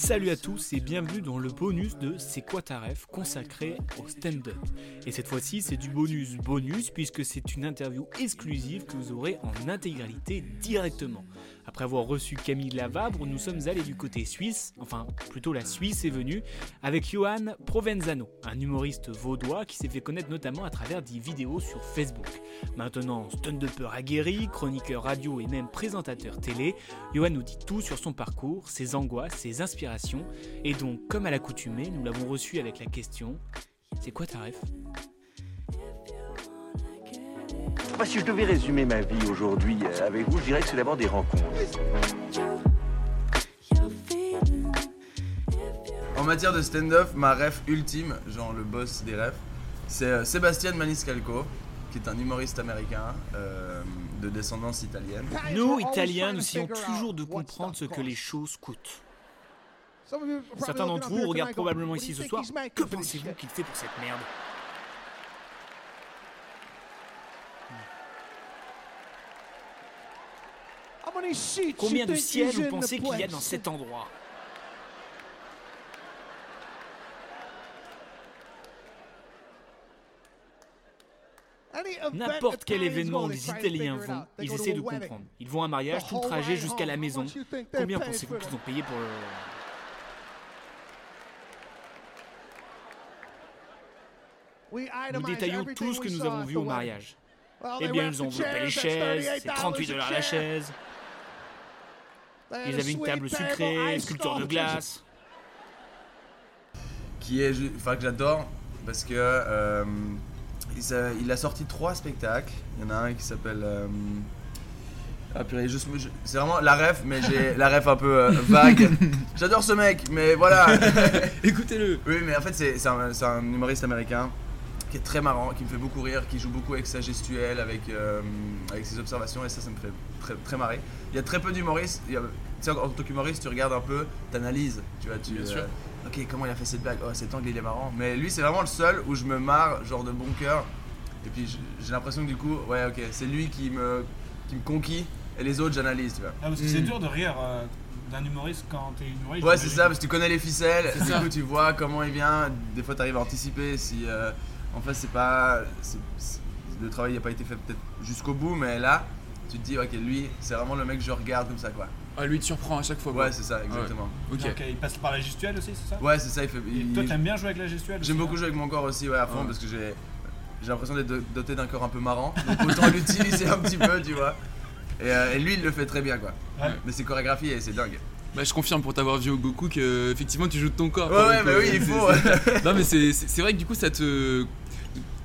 Salut à tous et bienvenue dans le bonus de C'est quoi ta ref consacré au stand-up. Et cette fois-ci, c'est du bonus bonus puisque c'est une interview exclusive que vous aurez en intégralité directement. Après avoir reçu Camille Lavabre, nous sommes allés du côté suisse, enfin plutôt la Suisse est venue, avec Johan Provenzano, un humoriste vaudois qui s'est fait connaître notamment à travers des vidéos sur Facebook. Maintenant stand-upper aguerri, chroniqueur radio et même présentateur télé, Johan nous dit tout sur son parcours, ses angoisses, ses inspirations, et donc comme à l'accoutumée, nous l'avons reçu avec la question C'est quoi ta ref? Moi, si je devais résumer ma vie aujourd'hui euh, avec vous, je dirais que c'est d'abord des rencontres. En matière de stand-up, ma ref ultime, genre le boss des refs, c'est euh, Sébastien Maniscalco, qui est un humoriste américain euh, de descendance italienne. Nous, Italiens, nous essayons toujours de comprendre ce que les choses coûtent. Certains d'entre vous regardent probablement ici ce soir. Que pensez-vous qu'il fait pour cette merde? Combien de sièges vous pensez qu'il y a dans cet endroit N'importe quel événement où les Italiens vont, ils essaient de comprendre. Ils vont à un mariage, tout le trajet jusqu'à la maison. Combien pensez-vous qu'ils ont payé pour le... Nous détaillons tout ce que nous avons vu au mariage. Eh bien, ils ont enveloppé les chaises, c'est 38 dollars la chaise. Ils avaient une table sucrée, sculpture de glace. qui est, enfin que j'adore parce que euh, il, a sorti trois spectacles. Il y en a un qui s'appelle euh, ah purée, je- je- c'est vraiment la ref, mais j'ai la ref un peu euh, vague. J'adore ce mec, mais voilà. Écoutez-le. oui, mais en fait c'est c'est un, c'est un humoriste américain qui est très marrant, qui me fait beaucoup rire, qui joue beaucoup avec sa gestuelle, avec, euh, avec ses observations, et ça, ça me fait très, très marrer. Il y a très peu d'humoristes. Tu sais, en en tant qu'humoriste, tu regardes un peu, t'analyses, tu vois, tu. Bien sûr. ok, comment il a fait cette blague? Oh, cet angle il est marrant. Mais lui, c'est vraiment le seul où je me marre, genre de bon cœur. Et puis j'ai l'impression que du coup, ouais, ok, c'est lui qui me, qui me conquit, et les autres, j'analyse, tu vois. Ah, parce que c'est dur de rire euh, d'un humoriste quand t'es humoriste. Ouais, c'est ça, parce que tu connais les ficelles, du ça. coup tu vois comment il vient, des fois tu arrives à anticiper si euh, en fait c'est pas. le travail n'a pas été fait peut-être jusqu'au bout, mais là tu te dis, ok, lui c'est vraiment le mec que je regarde comme ça quoi. Ah, lui, il te surprend à chaque fois. quoi. Ouais, c'est ça, exactement. Ok. Ok, il passe par la gestuelle aussi, c'est ça? Ouais, c'est ça, il fait. Et il- toi, t'aimes bien jouer avec la gestuelle J'aime beaucoup hein? jouer avec mon corps aussi, ouais, à fond, Ouais. parce que j'ai. J'ai l'impression d'être do- doté d'un corps un peu marrant, donc autant l'utiliser un petit peu, tu vois. Et, euh, et lui, il le fait très bien, quoi. Ouais. Mais c'est chorégraphié et c'est dingue. Bah, je confirme pour t'avoir vu au Goku que effectivement tu joues de ton corps. Ouais, ouais, bah oui, il C'est- faut. non, mais c'est vrai que du coup, ça te.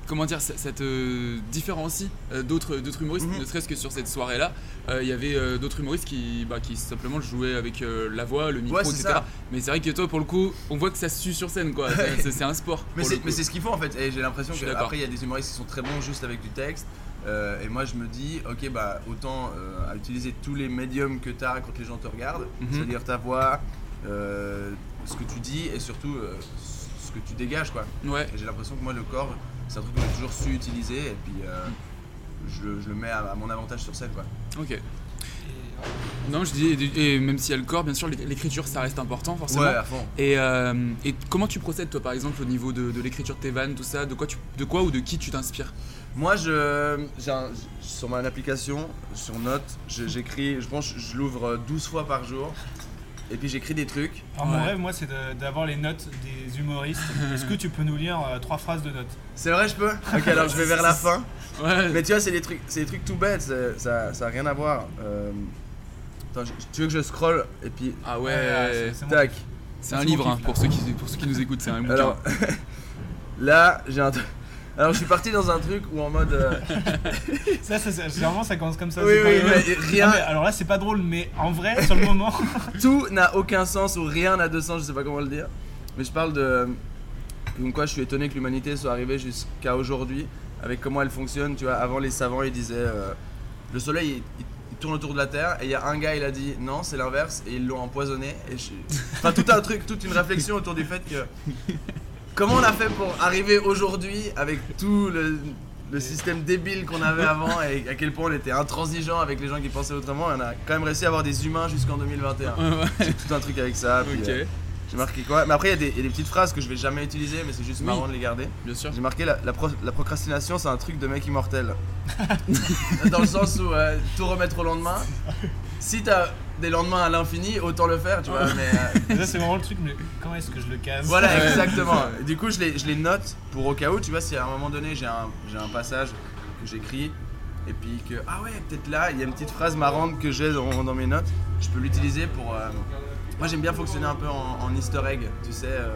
Comment dire, ça, ça te différencie euh, d'autres humoristes, Mhm. ne serait-ce que sur cette soirée-là. euh, Il y avait euh, d'autres humoristes qui, bah, qui simplement jouaient avec euh, la voix, le micro, Ouais, etc. ça. Mais c'est vrai que toi, pour le coup, on voit que ça se sue sur scène, quoi. C'est- un sport. Mais c'est, ce qu'il faut en fait, et j'ai l'impression qu'après il y a des humoristes qui sont très bons juste avec du texte, euh, et moi je me dis, ok bah autant euh, à utiliser tous les médiums que tu as quand les gens te regardent, Mhm. c'est-à-dire ta voix, euh, ce que tu dis, et surtout ce que tu dégages quoi. Ouais. J'ai l'impression que moi le corps, c'est un truc que j'ai toujours su utiliser, et puis euh, je, le- je le mets à, à mon avantage sur scène quoi. Ok. Non, je dis, et, même s'il y a le corps, bien sûr, l'é- l'écriture ça reste important forcément. Ouais, à fond. Et, euh, et comment tu procèdes toi par exemple au niveau de, de l'écriture de tes vannes, tout ça? De quoi, tu, de quoi ou de qui tu t'inspires? Moi, je, un- sur mon application, sur Note, je- j'écris, je pense, je l'ouvre 12 fois par jour. Et puis j'écris des trucs. Alors, mon Ouais. rêve, moi, c'est d'avoir les notes des humoristes. Est-ce que tu peux nous lire euh, trois phrases de notes? C'est vrai, je peux? Ok, alors je vais vers la fin. Ouais. Mais tu vois, c'est des trucs, c'est des trucs tout bêtes, ça, ça a rien à voir. Euh, Attends, je- tu veux que je scroll et puis Ah Ouais, tac. C'est un livre hein, pour ceux qui pour ceux qui nous écoutent, c'est un bouquin. Alors là, j'ai un, Alors je suis parti dans un truc où en mode. euh, Ça, ça, ça- généralement, ça commence comme ça. Oui, c'est pas oui, mais rien- Ah, mais alors là, c'est pas drôle, mais en vrai, sur le moment. tout n'a aucun sens ou rien n'a de sens, je sais pas comment le dire. Mais je parle de. Comme quoi je suis étonné que l'humanité soit arrivée jusqu'à aujourd'hui, avec comment elle fonctionne. Tu vois, avant les savants ils disaient euh, le soleil il, il- il tourne autour de la Terre, et il y a un gars il a dit non, c'est l'inverse, et ils l'ont empoisonné. Et je... Enfin, tout un truc, toute une réflexion autour du fait que. Comment on a fait pour arriver aujourd'hui avec tout le, le système débile qu'on avait avant et à quel point on était intransigeant avec les gens qui pensaient autrement? Et on a quand même réussi à avoir des humains jusqu'en 2021. Ouais, ouais. J'ai tout un truc avec ça. puis, Ok, euh, j'ai marqué quoi? Mais après, il y, a des- il y a des petites phrases que je vais jamais utiliser, mais c'est juste Oui. marrant de les garder. bien sûr. J'ai marqué la, la pro- la procrastination, c'est un truc de mec immortel. Dans le sens où euh, tout remettre au lendemain. Si t'as des lendemains à l'infini, autant le faire, tu vois. Mais euh, ça, c'est vraiment le truc, mais comment est-ce que je le casse voilà, Ouais. exactement. Du coup, je les, je les note pour au cas où, tu vois, si à un moment donné j'ai un, j'ai un passage que j'écris et puis que, ah ouais, peut-être là, il y a une petite phrase marrante que j'ai dans, dans mes notes, je peux l'utiliser pour. euh, moi, j'aime bien fonctionner un peu en, en easter egg, tu sais, euh,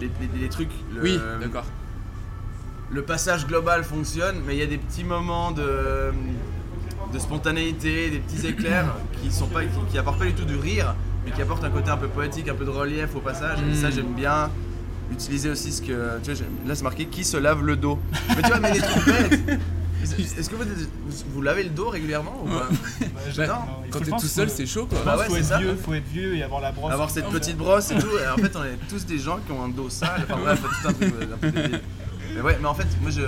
les, les- les trucs. le- Oui, d'accord. le passage global fonctionne, mais il y a des petits moments de, de spontanéité, des petits éclairs qui sont pas, qui, qui apportent pas du tout du rire, mais qui apportent un côté un peu poétique, un peu de relief au passage. Et ça, Mm. j'aime bien utiliser aussi ce que. Tu vois, j'aime- là, c'est marqué qui se lave le dos? Mais tu vois, mais des trucs bêtes. Est-ce que vous, vous lavez le dos régulièrement ou pas? Bah, non, Quand t'es tout seul, c'est chaud quoi. Bah ouais, faut c'est être ça. vieux, faut être vieux et avoir la brosse. Avoir cette petite brosse et tout, et en fait on est tous des gens qui ont un dos sale, enfin bref, tout un truc euh, un peu débile. Mais ouais, mais en fait, moi je,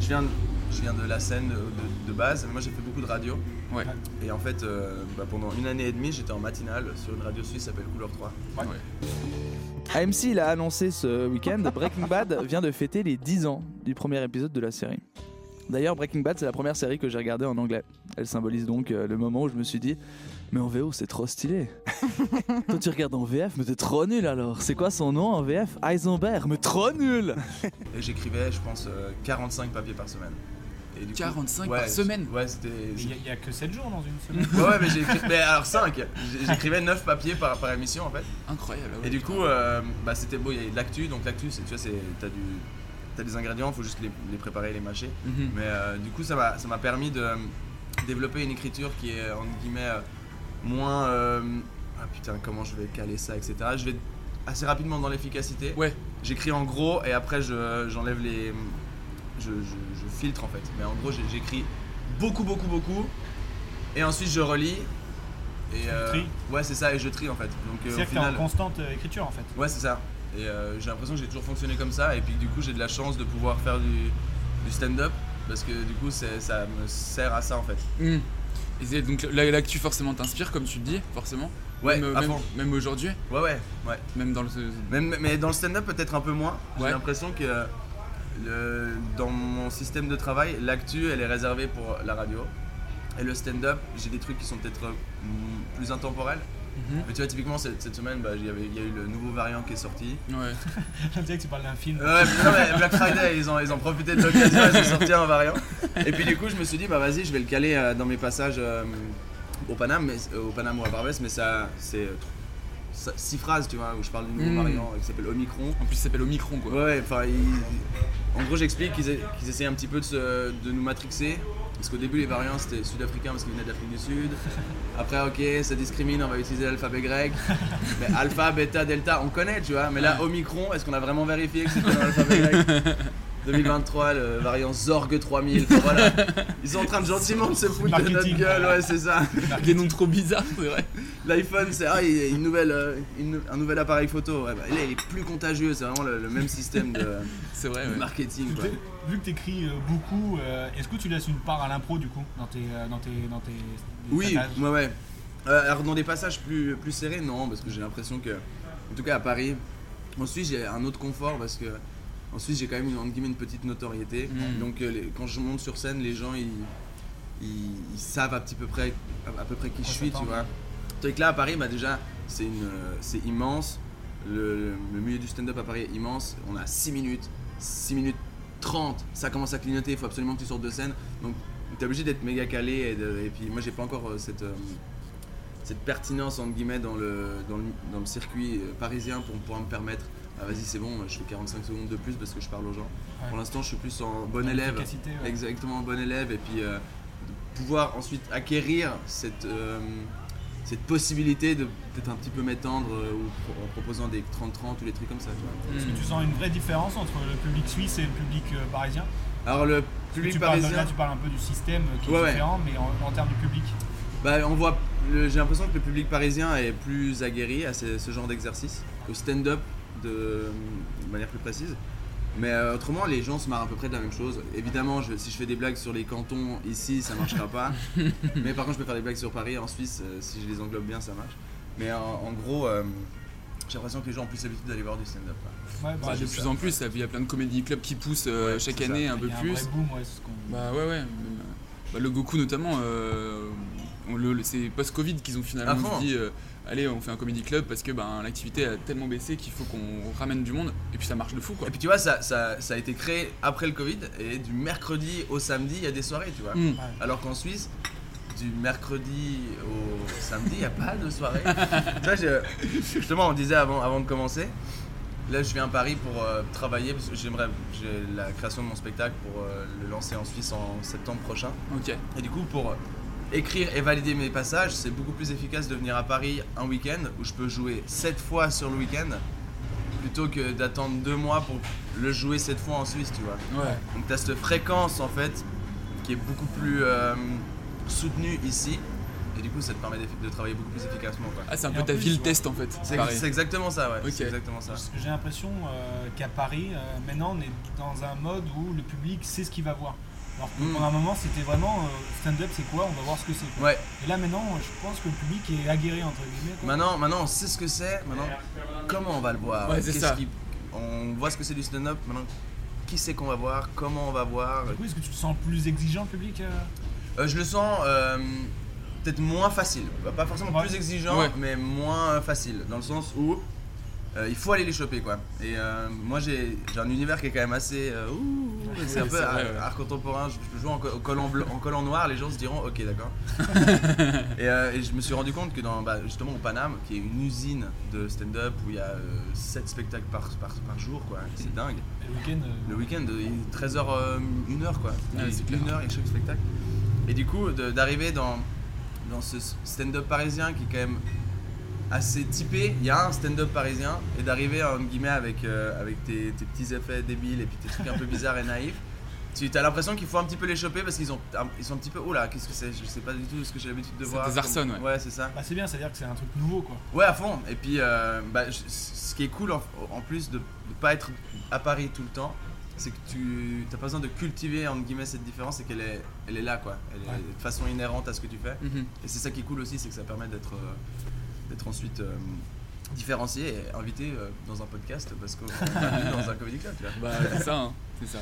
je, viens, de- je viens de la scène de, de- de base, mais moi j'ai fait beaucoup de radio. Ouais. Et en fait, euh, bah, pendant une année et demie, j'étais en matinale sur une radio suisse qui s'appelle Couleur 3. AMC il a annoncé ce week-end, Breaking Bad vient de fêter les 10 ans du premier épisode de la série. D'ailleurs, Breaking Bad, c'est la première série que j'ai regardée en anglais. Elle symbolise donc euh, le moment où je me suis dit, mais en VO, c'est trop stylé. Toi, tu regardes en VF, mais t'es trop nul alors. C'est quoi son nom en VF Heisenberg, mais trop nul Et j'écrivais, je pense, euh, 45 papiers par semaine. Et du coup- 45 ouais, par semaine Ouais, c'était. Il y, a- que 7 jours dans une semaine. Ouais, ouais, mais j'ai écrit. Mais alors 5 J'écrivais 9 papiers par, par émission en fait. Incroyable. ouais, Et du coup, euh, bah, c'était beau, il y avait de l'actu, donc l'actu, c'est- tu vois, c'est, t'as, du, t'as des ingrédients, faut juste les, les préparer, les mâcher. Mhm. Mais euh, du coup, ça m'a, permis de euh, développer une écriture qui est, entre guillemets, euh, moins. euh, ah putain, comment je vais caler ça, etc. Je vais assez rapidement dans l'efficacité. Ouais. J'écris en gros et après, je, j'enlève les. Je, je- je filtre en fait. Mais en gros, j'écris beaucoup, beaucoup, beaucoup. Et ensuite, je relis. Et, euh, tries Ouais, c'est ça, et je trie en fait. Donc euh, C'est-à-dire que en constante euh, écriture en fait. Ouais, c'est ça. Et euh, j'ai l'impression que j'ai toujours fonctionné comme ça. Et puis du coup, j'ai de la chance de pouvoir faire du, du stand-up. Parce que du coup, ça me sert à ça en fait. Et c'est- donc là, l'actu forcément t'inspire, comme tu le dis, forcément. Ouais, même, aujourd'hui, Ouais, ouais, ouais. même dans le. Même, mais dans le stand-up, peut-être un peu moins. J'ai Ouais. l'impression que le- dans mon système de travail, l'actu, elle est réservée pour la radio. Et le stand-up, j'ai des trucs qui sont peut-être mm, plus intemporels. Mhm. Mais tu vois, typiquement, cette, cette semaine, bah, il y a eu le nouveau variant qui est sorti. Ouais. On dirait que tu parles d'un film. Ouais, mais non, mais Black Friday, ils ont, ils ont profité de l'occasion, ils ont sorti un variant. Et puis du coup, je me suis dit, bah vas-y, je vais le caler euh, dans mes passages euh, au Paname, mais, euh, au Paname ou à Barbès, mais ça, c'est euh, six phrases, tu vois, où je parle du nouveau Mm. variant euh, qui s'appelle Omicron. En plus, ça s'appelle Omicron quoi. Ouais, enfin, ils- en gros, j'explique qu'ils qu'ils essayaient un petit peu de, se- de nous matrixer. Parce qu'au début, les variants c'était sud-africain parce qu'ils venaient d'Afrique du Sud. Après, ok, ça discrimine, on va utiliser l'alphabet grec. Mais alpha, bêta, delta, on connaît, tu vois. Mais là, Omicron, est-ce qu'on a vraiment vérifié que c'était l'alphabet grec 2023, le variant Zorg 3000. Enfin, voilà. Ils sont en train de gentiment de se foutre de notre gueule, ouais, c'est ça. Des noms trop bizarres, c'est vrai. L'iPhone, c'est ah, une nouvelle, euh, une- un nouvel appareil photo. Ouais, bah, là, il est plus contagieux, c'est vraiment le, le même système de, C'est vrai, de ouais. marketing. Quoi. Vu que t'écris euh, beaucoup, euh, est-ce que tu laisses une part à l'impro du coup dans tes, dans tes, dans tes Oui, passages ouais, ouais. Euh, alors dans des passages plus, plus serrés, non, parce que j'ai l'impression que, en tout cas à Paris, en Suisse j'ai un autre confort parce que en Suisse j'ai quand même une, entre guillemets, une petite notoriété. Mm. Donc euh, les- quand je monte sur scène, les gens ils, ils, ils savent à petit peu près, à, à peu près qui je suis, tu vois. Que là à Paris, bah déjà c'est une, euh, c'est immense. Le, le milieu du stand-up à Paris est immense. On a 6 minutes, 6 minutes 30, ça commence à clignoter, il faut absolument que tu sortes de scène. Donc t'es obligé d'être méga calé et, de- et puis moi j'ai pas encore euh, cette, euh, cette pertinence entre guillemets dans le, dans le, dans le circuit parisien pour pouvoir me permettre ah vas-y c'est bon, je fais 45 secondes de plus parce que je parle aux gens. Ouais. Pour l'instant je suis plus en bon Dans élève. ouais. Exactement, bon élève et puis euh, de pouvoir ensuite acquérir cette, euh, cette possibilité de peut-être un petit peu m'étendre euh, ou pro- en proposant des 30-30 ou des trucs comme ça. tu vois. Est-ce que tu sens une vraie différence entre le public suisse et le public euh, parisien? Alors le public tu parles, parisien, Là, tu parles un peu du système euh, qui Ouais, est ouais. différent, mais en, en termes du public. bah, on voit, le- j'ai l'impression que le public parisien est plus aguerri à ce, ce genre d'exercice, au stand-up de, de manière plus précise. Mais euh, autrement, les gens se marrent à peu près de la même chose. Évidemment, je- si je fais des blagues sur les cantons ici, ça marchera pas. Mais par contre, je peux faire des blagues sur Paris, en Suisse, euh, si je les englobe bien, ça marche. Mais en, en gros, euh, j'ai l'impression que les gens ont plus l'habitude d'aller voir du stand-up. Ouais, bah, Bah, de plus ça. en plus, il y a plein de comédie clubs qui poussent euh, Ouais, chaque ça. année un peu y a un plus. vrai boom, ouais, c'est ce qu'on- Bah ouais, ouais. euh, bah, le Goku notamment, euh, on le- le- c'est post-Covid qu'ils ont finalement dit euh, allez, on fait un comédie club parce que ben, l'activité a tellement baissé qu'il faut qu'on ramène du monde et puis ça marche de fou quoi. Et puis tu vois, ça, ça, ça a été créé après le Covid, et du mercredi au samedi, il y a des soirées, tu vois. Mm. Alors qu'en Suisse, du mercredi au samedi, il n'y a pas de soirée. tu vois, je- justement, on disait avant, avant de commencer, là je viens à Paris pour euh, travailler, parce que j'aimerais, j'ai la création de mon spectacle pour euh, le lancer en Suisse en septembre prochain. Ok. Et du coup, pour écrire et valider mes passages, c'est beaucoup plus efficace de venir à Paris un week-end où je peux jouer 7 fois sur le week-end plutôt que d'attendre deux mois pour le jouer 7 fois en Suisse, tu vois. Ouais. Donc tu as cette fréquence en fait qui est beaucoup plus euh, soutenue ici et du coup ça te permet de travailler beaucoup plus efficacement. quoi. Ah, c'est un Et peu ta plus, ville test en fait. C'est exactement ça, ouais. Ok. C'est exactement ça. Parce que j'ai l'impression euh, qu'à Paris, euh, maintenant, on est dans un mode où le public sait ce qu'il va voir. Alors que Mm. pendant un moment, c'était vraiment euh, stand-up, c'est quoi On va voir ce que c'est. Ouais. Et là, maintenant, je pense que le public est aguerri, entre guillemets. quoi. Maintenant, maintenant on sait ce que c'est. Maintenant, comment on va le voir? Ouais, c'est Qu'est-ce ça. qui- On voit ce que c'est du stand-up. Maintenant, qui c'est qu'on va voir Comment on va voir? Du coup, est-ce que tu te sens plus exigeant, le public euh? Euh, je le sens euh, peut-être moins facile. Pas- forcément Ouais. plus exigeant, Ouais. mais moins facile. Dans le sens où euh, il faut aller les choper quoi. Et euh, moi j'ai un univers qui est quand même assez. euh, ouh, c'est un peu vrai, art, ouais. art contemporain. Je, je joue en, collant blanc, en collant noir, les gens se diront ok d'accord. et, euh, et je me suis rendu compte que dans, bah, justement au Paname, qui est une usine de stand-up où il y a 7 spectacles par, par, par jour quoi, c'est dingue. Et le week-end Le week-end, 13h, 1h quoi. Ouais, Et c'est clair. une heure et chaque spectacle. Et du coup, d'arriver dans, dans ce stand-up parisien qui est quand même assez typé, il y a un stand-up parisien, et d'arriver entre guillemets avec, euh, avec tes, tes petits effets débiles et puis tes trucs un peu bizarres et naïfs. Tu as l'impression qu'il faut un petit peu les choper parce qu'ils ont, ils sont un petit peu. Oh là, qu'est-ce que c'est? Je sais pas du tout ce que j'ai l'habitude de voir. désarçonne, Comme- ouais. Ouais, c'est ça. bah, c'est bien, c'est-à-dire que c'est un truc nouveau, quoi. Ouais, à fond. Et puis, euh, bah, je- ce qui est cool en, en plus de ne pas être à Paris tout le temps, c'est que tu n'as pas besoin de cultiver entre guillemets cette différence, c'est qu'elle est, elle est là quoi. Elle est Ouais. de façon inhérente à ce que tu fais. Mhm. Et c'est ça qui est cool aussi, c'est que ça permet d'être euh, d'être ensuite euh, différencié et invité euh, dans un podcast parce qu'on est dans un comedy club. Tu vois. Bah, c'est ça, hein. c'est ça.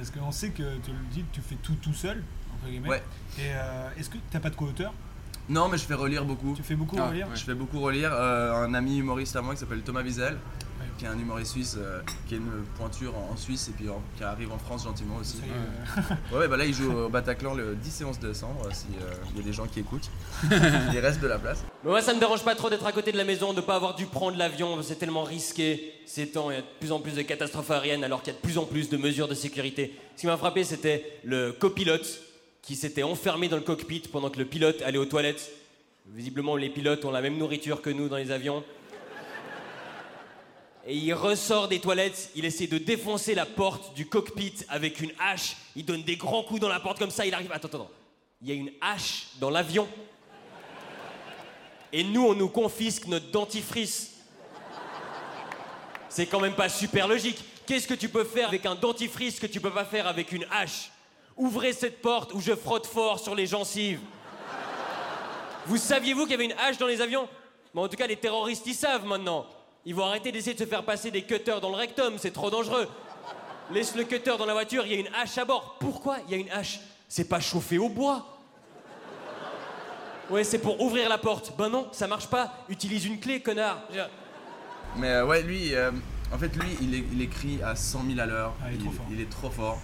Est-ce qu'on sait que tu le dis, que tu fais tout tout seul, entre guillemets Ouais. Et euh, est-ce que t'as pas de co-auteur? Non, mais je fais relire beaucoup. Tu fais beaucoup Ah, relire? ouais. Je fais beaucoup relire euh, un ami humoriste à moi qui s'appelle Thomas Wiesel. Qui est un humoriste suisse, euh, qui a une pointure en, en Suisse et puis en- qui arrive en France gentiment aussi. Est, euh, Ouais, bah là il joue au Bataclan le 10 et 11 décembre, euh, il y a des gens qui écoutent. il reste de la place. Mais moi, ça me dérange pas trop d'être à côté de la maison, de pas avoir dû prendre l'avion. C'est tellement risqué. Ces temps, il y a de plus en plus de catastrophes aériennes, alors qu'il y a de plus en plus de mesures de sécurité. Ce qui m'a frappé, c'était le copilote qui s'était enfermé dans le cockpit pendant que le pilote allait aux toilettes. Visiblement, les pilotes ont la même nourriture que nous dans les avions. Et il ressort des toilettes, il essaie de défoncer la porte du cockpit avec une hache. Il donne des grands coups dans la porte comme ça, il arrive. Attends, attends. Il y a une hache dans l'avion. Et nous, on nous confisque notre dentifrice. C'est quand même pas super logique. Qu'est-ce que tu peux faire avec un dentifrice que tu peux pas faire avec une hache? Ouvrez cette porte où je frotte fort sur les gencives. Vous saviez-vous qu'il y avait une hache dans les avions? Mais en tout cas, les terroristes, ils savent maintenant. Ils vont arrêter d'essayer de se faire passer des cutters dans le rectum, c'est trop dangereux. Laisse le cutter dans la voiture, il y a une hache à bord. Pourquoi il y a une hache? C'est pas chauffé au bois. Ouais, c'est pour ouvrir la porte. Ben non, ça marche pas. Utilise une clé, connard. Je- Mais euh, ouais, lui, euh, en fait, lui, il, est- il écrit à 100 000 à l'heure. Ah, il est trop fort. il est trop fort.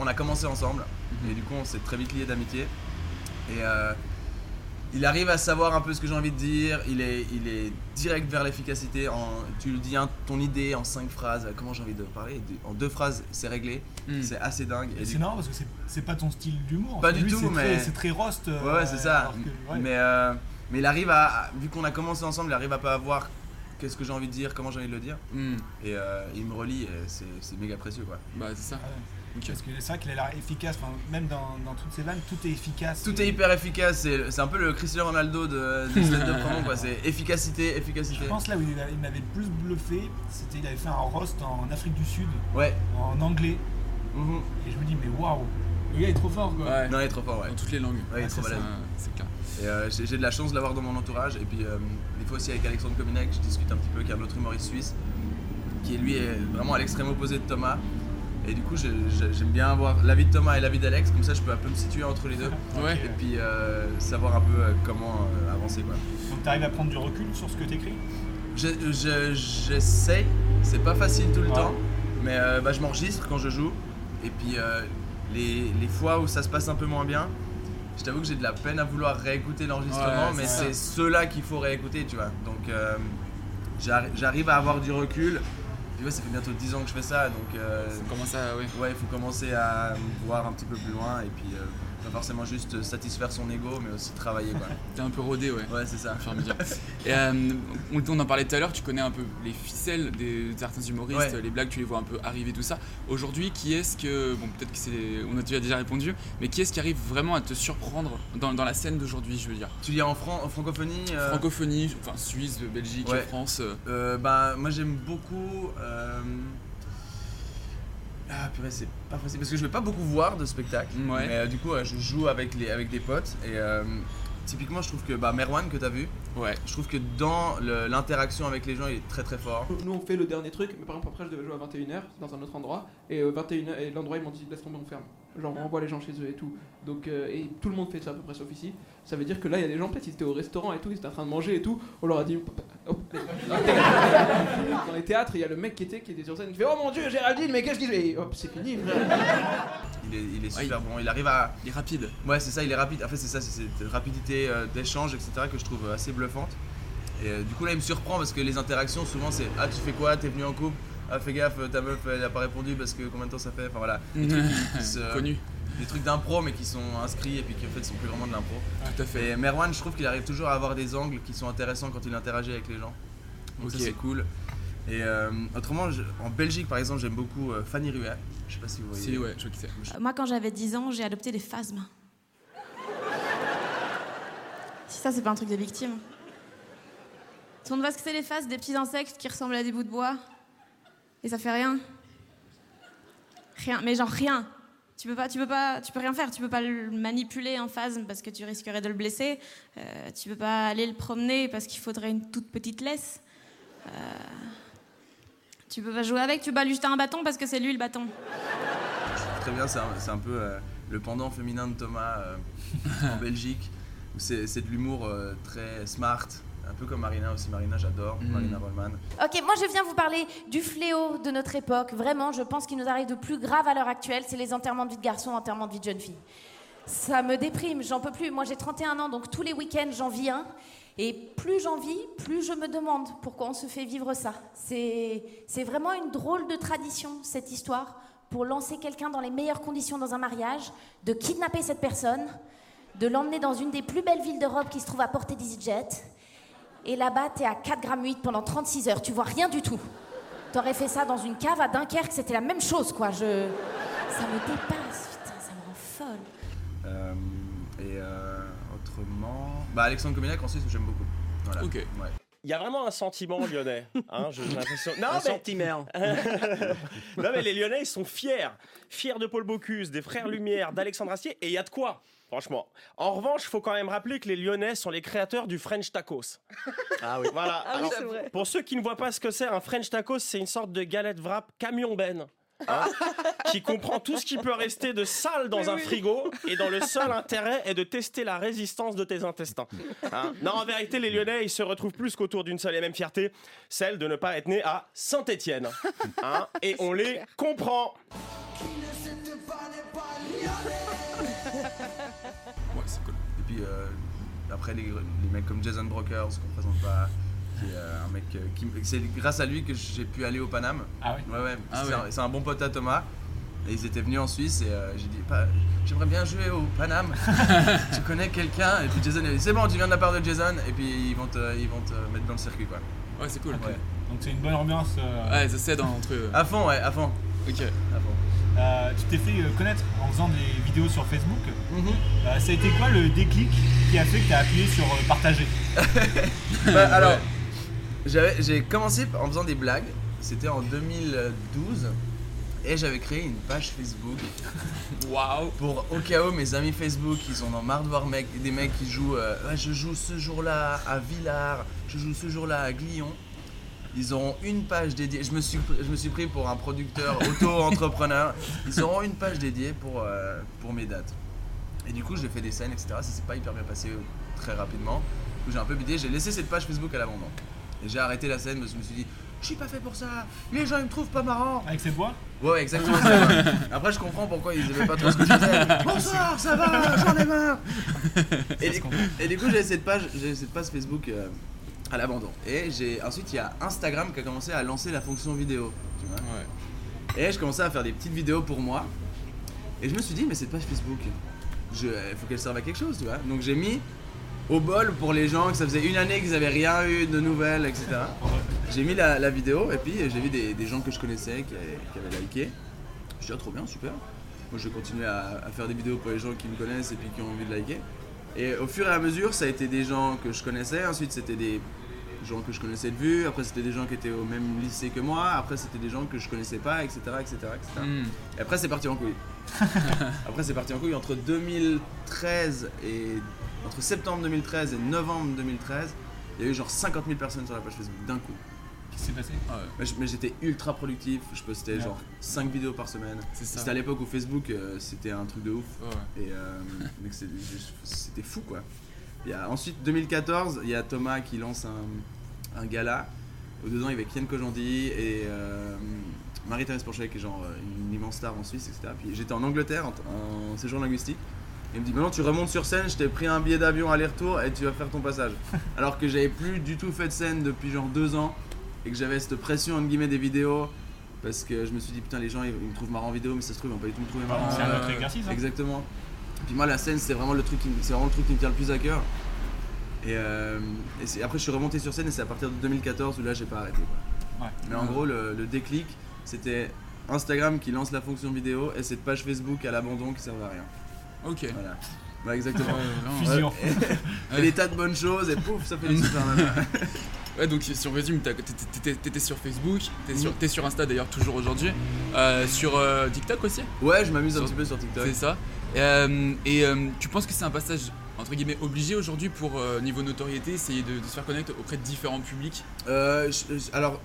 On a commencé ensemble, et du coup, on s'est très vite liés d'amitié. Et euh, il arrive à savoir un peu ce que j'ai envie de dire. Il est, il est direct vers l'efficacité. En, tu lui dis un- ton idée en cinq phrases. Comment j'ai envie de parler En deux phrases, c'est réglé. Mm. C'est assez dingue. Et Et c'est marrant parce que c'est- c'est pas ton style d'humour. Pas du lui, tout, c'est mais- très- C'est très roast. euh, Ouais, ouais, c'est ça. alors que- ouais. Mais, euh, mais il arrive à, vu qu'on a commencé ensemble, il arrive à pas avoir qu'est-ce que j'ai envie de dire, comment j'ai envie de le dire. Hmm, Et euh, il me relie. et C'est c'est méga précieux quoi. Bah, c'est ça. Ouais. Parce que c'est vrai qu'il a l'air efficace, enfin, même dans, dans toutes ses vannes, tout est efficace. Tout est hyper efficace. C'est c'est un peu le Cristiano Ronaldo de, de stand-up vraiment, quoi. C'est efficacité, efficacité. Je pense là où il, m'avait le plus bluffé, c'était il avait fait un roast en Afrique du Sud, Ouais. en anglais. Mhm. Et je me dis, mais waouh, le gars est trop fort quoi. Ouais. Non, il est trop fort, ouais. Dans toutes les langues. Ouais, il est trop balèze. C'est clair. Et euh, j'ai j'ai de la chance de l'avoir dans mon entourage. Et puis, euh, des fois aussi avec Alexandre Kominek, je discute un petit peu, qui est un autre humoriste suisse, qui lui est vraiment à l'extrême opposé de Thomas. Et du coup, j'ai- j'ai- j'aime bien avoir l'avis de Thomas et l'avis d'Alex, comme ça je peux un peu me situer entre les deux. Ouais. Et puis euh, savoir un peu euh, comment euh, avancer. Quoi. Donc t'arrives à prendre du recul sur ce que t'écris? Je- je- J'essaye, c'est pas facile tout le Ouais. temps, mais euh, bah, je m'enregistre quand je joue. Et puis les, les fois où ça se passe un peu moins bien, je t'avoue que j'ai de la peine à vouloir réécouter l'enregistrement, Ouais, mais c'est ceux-là qu'il faut réécouter, tu vois. Donc j'arri- j'arrive à avoir du recul. Ouais, ça fait bientôt 10 ans que je fais ça, donc euh, ouais, il faut commencer à voir un petit peu plus loin et puis euh, pas forcément juste satisfaire son ego, mais aussi travailler, quoi. T'es un peu rodé, ouais. Ouais, c'est ça. et euh, on, en parlait tout à l'heure, tu connais un peu les ficelles des certains humoristes, Ouais. les blagues, tu les vois un peu arriver, tout ça. Aujourd'hui, qui est-ce que, bon, peut-être que c'est, on a déjà déjà répondu, mais qui est-ce qui arrive vraiment à te surprendre dans, dans la scène d'aujourd'hui, je veux dire? Tu dis en, fran- en francophonie euh, Francophonie, enfin Suisse, Belgique, Ouais. France. Euh, bah, moi j'aime beaucoup. Euh, Ah, purée, c'est pas facile parce que je vais pas beaucoup voir de spectacles. Ouais. Mais euh, du coup, je joue avec, les, avec des potes. Et euh, typiquement, je trouve que bah, Merwan, que t'as vu, Ouais. je trouve que dans le- l'interaction avec les gens, il est très très fort. Nous on fait le dernier truc, mais par exemple après je devais jouer à 21h dans un autre endroit, et euh, 21h, et l'endroit ils m'ont dit laisse tomber on ferme. Genre on renvoie les gens chez eux et tout. Donc euh, et tout le monde fait ça à peu près sauf ici. Ça veut dire que là il y a des gens peut-être ils étaient au restaurant et tout, ils étaient en train de manger et tout, on leur a dit Oh, dans les théâtres il y a le mec qui était qui était sur scène qui fait oh mon dieu Géraldine mais qu'est-ce qu'il fait? Et hop c'est fini frère. Il est, il est Ouais, super bon. Il arrive à. Il est rapide. Ouais, c'est ça, il est rapide. En fait, c'est ça, c'est cette rapidité euh, d'échange, etc., que je trouve assez bluffante. Et euh, du coup, là, il me surprend parce que les interactions, souvent, c'est Ah, tu fais quoi? T'es venu en couple? Ah, fais gaffe, ta meuf, elle a pas répondu parce que combien de temps ça fait Enfin voilà. Des trucs, qui se- Connu. des trucs d'impro, mais qui sont inscrits et puis qui en fait sont plus vraiment de l'impro. Tout à fait. Et Merwan, je trouve qu'il arrive toujours à avoir des angles qui sont intéressants quand il interagit avec les gens. Donc ça, c'est cool. Et euh, autrement, je- en Belgique, par exemple, j'aime beaucoup euh, Fanny Ruet. Je sais pas si vous voyez. Si, ouais, je vois qui c'est. Moi, quand j'avais 10 ans, j'ai adopté des phasmes. Si ça, c'est pas un truc de victime. Tout le monde voit ce que c'est les phasmes? Des petits insectes qui ressemblent à des bouts de bois? Et ça fait rien. Rien, mais genre rien. Tu peux pas, tu peux pas, rien faire. Tu peux pas le manipuler un phasme parce que tu risquerais de le blesser. Euh, tu peux pas aller le promener parce qu'il faudrait une toute petite laisse. Euh, tu peux pas jouer avec. Tu peux pas lui jeter un bâton parce que c'est lui le bâton. Très bien, c'est un, peu euh, le pendant féminin de Thomas en Belgique. C'est de l'humour très smart. Un peu comme Marina aussi. Marina, j'adore. Mm. Marina Rollman. Ok, moi je viens vous parler du fléau de notre époque. Vraiment, je pense qu'il nous arrive de plus grave à l'heure actuelle, c'est les enterrements de vie de garçon, enterrements de vie de jeune fille. Ça me déprime, j'en peux plus. Moi j'ai 31 ans, donc tous les week-ends j'en vis un. Et plus j'en vis, plus je me demande pourquoi on se fait vivre ça. C'est c'est vraiment une drôle de tradition, cette histoire, pour lancer quelqu'un dans les meilleures conditions dans un mariage, de kidnapper cette personne, de l'emmener dans une des plus belles villes d'Europe qui se trouve à portée d'EasyJet. Et là-bas, t'es à 4 grammes 8 pendant 36 heures, tu vois rien du tout. T'aurais fait ça dans une cave à Dunkerque, c'était la même chose, quoi. Je... Ça me dépasse, putain, ça me rend folle. Euh, et euh, autrement. Bah, Alexandre Cominac en Suisse, j'aime beaucoup. Voilà. Ok. Ouais. Il y a vraiment un sentiment lyonnais. Hein, je- j'ai l'impression. Non, Un mais... non, mais les Lyonnais, ils sont fiers. Fiers de Paul Bocuse, des Frères Lumière, d'Alexandre Astier, et il y a de quoi. Franchement. En revanche, il faut quand même rappeler que les Lyonnais sont les créateurs du French tacos. Ah oui. Voilà. Ah oui, Alors, c'est vrai. pour ceux qui ne voient pas ce que c'est, un French tacos, c'est une sorte de galette wrap camion ben. hein, qui comprend tout ce qui peut rester de sale dans un frigo et dont le seul intérêt est de tester la résistance de tes intestins. hein. Non, en vérité, les Lyonnais, ils se retrouvent plus qu'autour d'une seule et même fierté, celle de ne pas être né à Saint-Étienne. Hein, et on les comprend. Ouais, c'est cool. Et puis, euh, après, les, les mecs comme Jason Brokers, qu'on présente pas, qui est euh, un mec euh, qui. C'est grâce à lui que j'ai pu aller au Paname. Ah oui Ouais, ouais. Ah c'est ouais. un- c'est un, bon pote à Thomas. Et ils étaient venus en Suisse et euh, j'ai dit Pas- J'aimerais bien jouer au Paname. tu connais quelqu'un? Et puis Jason il a dit C'est bon, tu viens de la part de Jason. Et puis ils vont te, ils vont te mettre dans le circuit quoi. Ouais, c'est cool. Ouais. Donc c'est une bonne ambiance. euh, Ouais, ça s'aide entre eux. À fond, ouais, à fond. Ok. Euh, tu t'es fait euh, connaître en faisant des vidéos sur Facebook. Mhm. Euh, ça a été quoi le déclic qui a fait que tu as appuyé sur partager Bah, alors, j'ai commencé en faisant des blagues. C'était en 2012. Et j'avais créé une page Facebook. Waouh Pour au cas où mes amis Facebook, ils en ont marre de voir mec, des mecs qui jouent. euh, Ouais, je joue ce jour-là à Villars, je joue ce jour-là à Glion. Ils auront une page dédiée. Je me suis, je me suis pris pour un producteur auto-entrepreneur. Ils auront une page dédiée pour, euh, pour mes dates. Et du coup, j'ai fait des scènes, etc. Ça s'est pas hyper bien passé euh, très rapidement. Du coup, j'ai un peu bidé. J'ai laissé cette page Facebook à l'abandon. Et j'ai arrêté la scène parce que je me suis dit, je suis pas fait pour ça. Les gens, ils me trouvent pas marrant. Avec cette voix Ouais, exactement. ça. Après, je comprends pourquoi ils aimaient pas trop ce que je faisais. Bonsoir, ça va, j'en ai marre. Et, du, et du coup, j'ai cette page, j'ai cette page Facebook euh, à l'abandon. Et j'ai ensuite il y a Instagram qui a commencé à lancer la fonction vidéo. Tu vois. Ouais. Et je commençais à faire des petites vidéos pour moi. Et je me suis dit, mais cette page Facebook, il faut qu'elle serve à quelque chose, tu vois. Donc j'ai mis au bol pour les gens que ça faisait une année qu'ils n'avaient rien eu de nouvelles, etc. J'ai mis la, la vidéo et puis j'ai vu des, des gens que je connaissais qui avaient, qui avaient liké. Je dit, ah, trop bien, super. Moi, je vais continuer à, à faire des vidéos pour les gens qui me connaissent et puis qui ont envie de liker. Et au fur et à mesure, ça a été des gens que je connaissais. Ensuite, c'était des gens que je connaissais de vue. Après, c'était des gens qui étaient au même lycée que moi. Après, c'était des gens que je connaissais pas, etc. etc., etc. Et après, c'est parti en couille. après, c'est parti en couille entre 2013 et. Entre septembre 2013 et novembre 2013, il y a eu genre 50 000 personnes sur la page Facebook d'un coup. Qu'est-ce qui s'est passé? Ah ouais. Mais, j'étais ultra productif, je postais Ouais. genre 5 vidéos par semaine. C'était à l'époque où Facebook euh, c'était un truc de ouf. Ouais. Et euh, c'était fou quoi. Il y a, ensuite 2014, il y a Thomas qui lance un, un gala. Au dedans il y avait Kian Kojandi et euh, Marie-Thérèse Porchet qui est genre euh, une immense star en Suisse, etc. Puis j'étais en Angleterre en, en séjour linguistique. Il me dit maintenant tu remontes sur scène, je t'ai pris un billet d'avion aller-retour et tu vas faire ton passage. Alors que j'avais plus du tout fait de scène depuis genre deux ans et que j'avais cette pression entre guillemets des vidéos parce que je me suis dit putain les gens ils, ils me trouvent marrant en vidéo mais ça se trouve ils vont pas du tout me trouver marrant. C'est un Euh, autre exercice. hein. Exactement. Puis moi la scène c'est vraiment le truc qui, c'est vraiment le truc qui me tient le plus à cœur. Et, euh, et après je suis remonté sur scène et c'est à partir de 2014 où là j'ai pas arrêté. quoi. Ouais. Mais en gros le, le déclic c'était Instagram qui lance la fonction vidéo et cette page Facebook à l'abandon qui servait à rien. Ok. Voilà. Ouais, exactement. Ouais, Fusion. Et, et des tas de bonnes choses et pouf ça fait des super. Ouais, donc si on résume, t'étais- sur Facebook, t'es sur, t'es sur Insta d'ailleurs toujours aujourd'hui, Euh, sur euh, TikTok aussi, Ouais je m'amuse un petit peu sur TikTok. c'est ça. Et, euh, et, euh, tu penses que c'est un passage entre guillemets obligé aujourd'hui pour euh, niveau notoriété, essayer de, de se faire connaître auprès de différents publics? Euh, je- je- alors,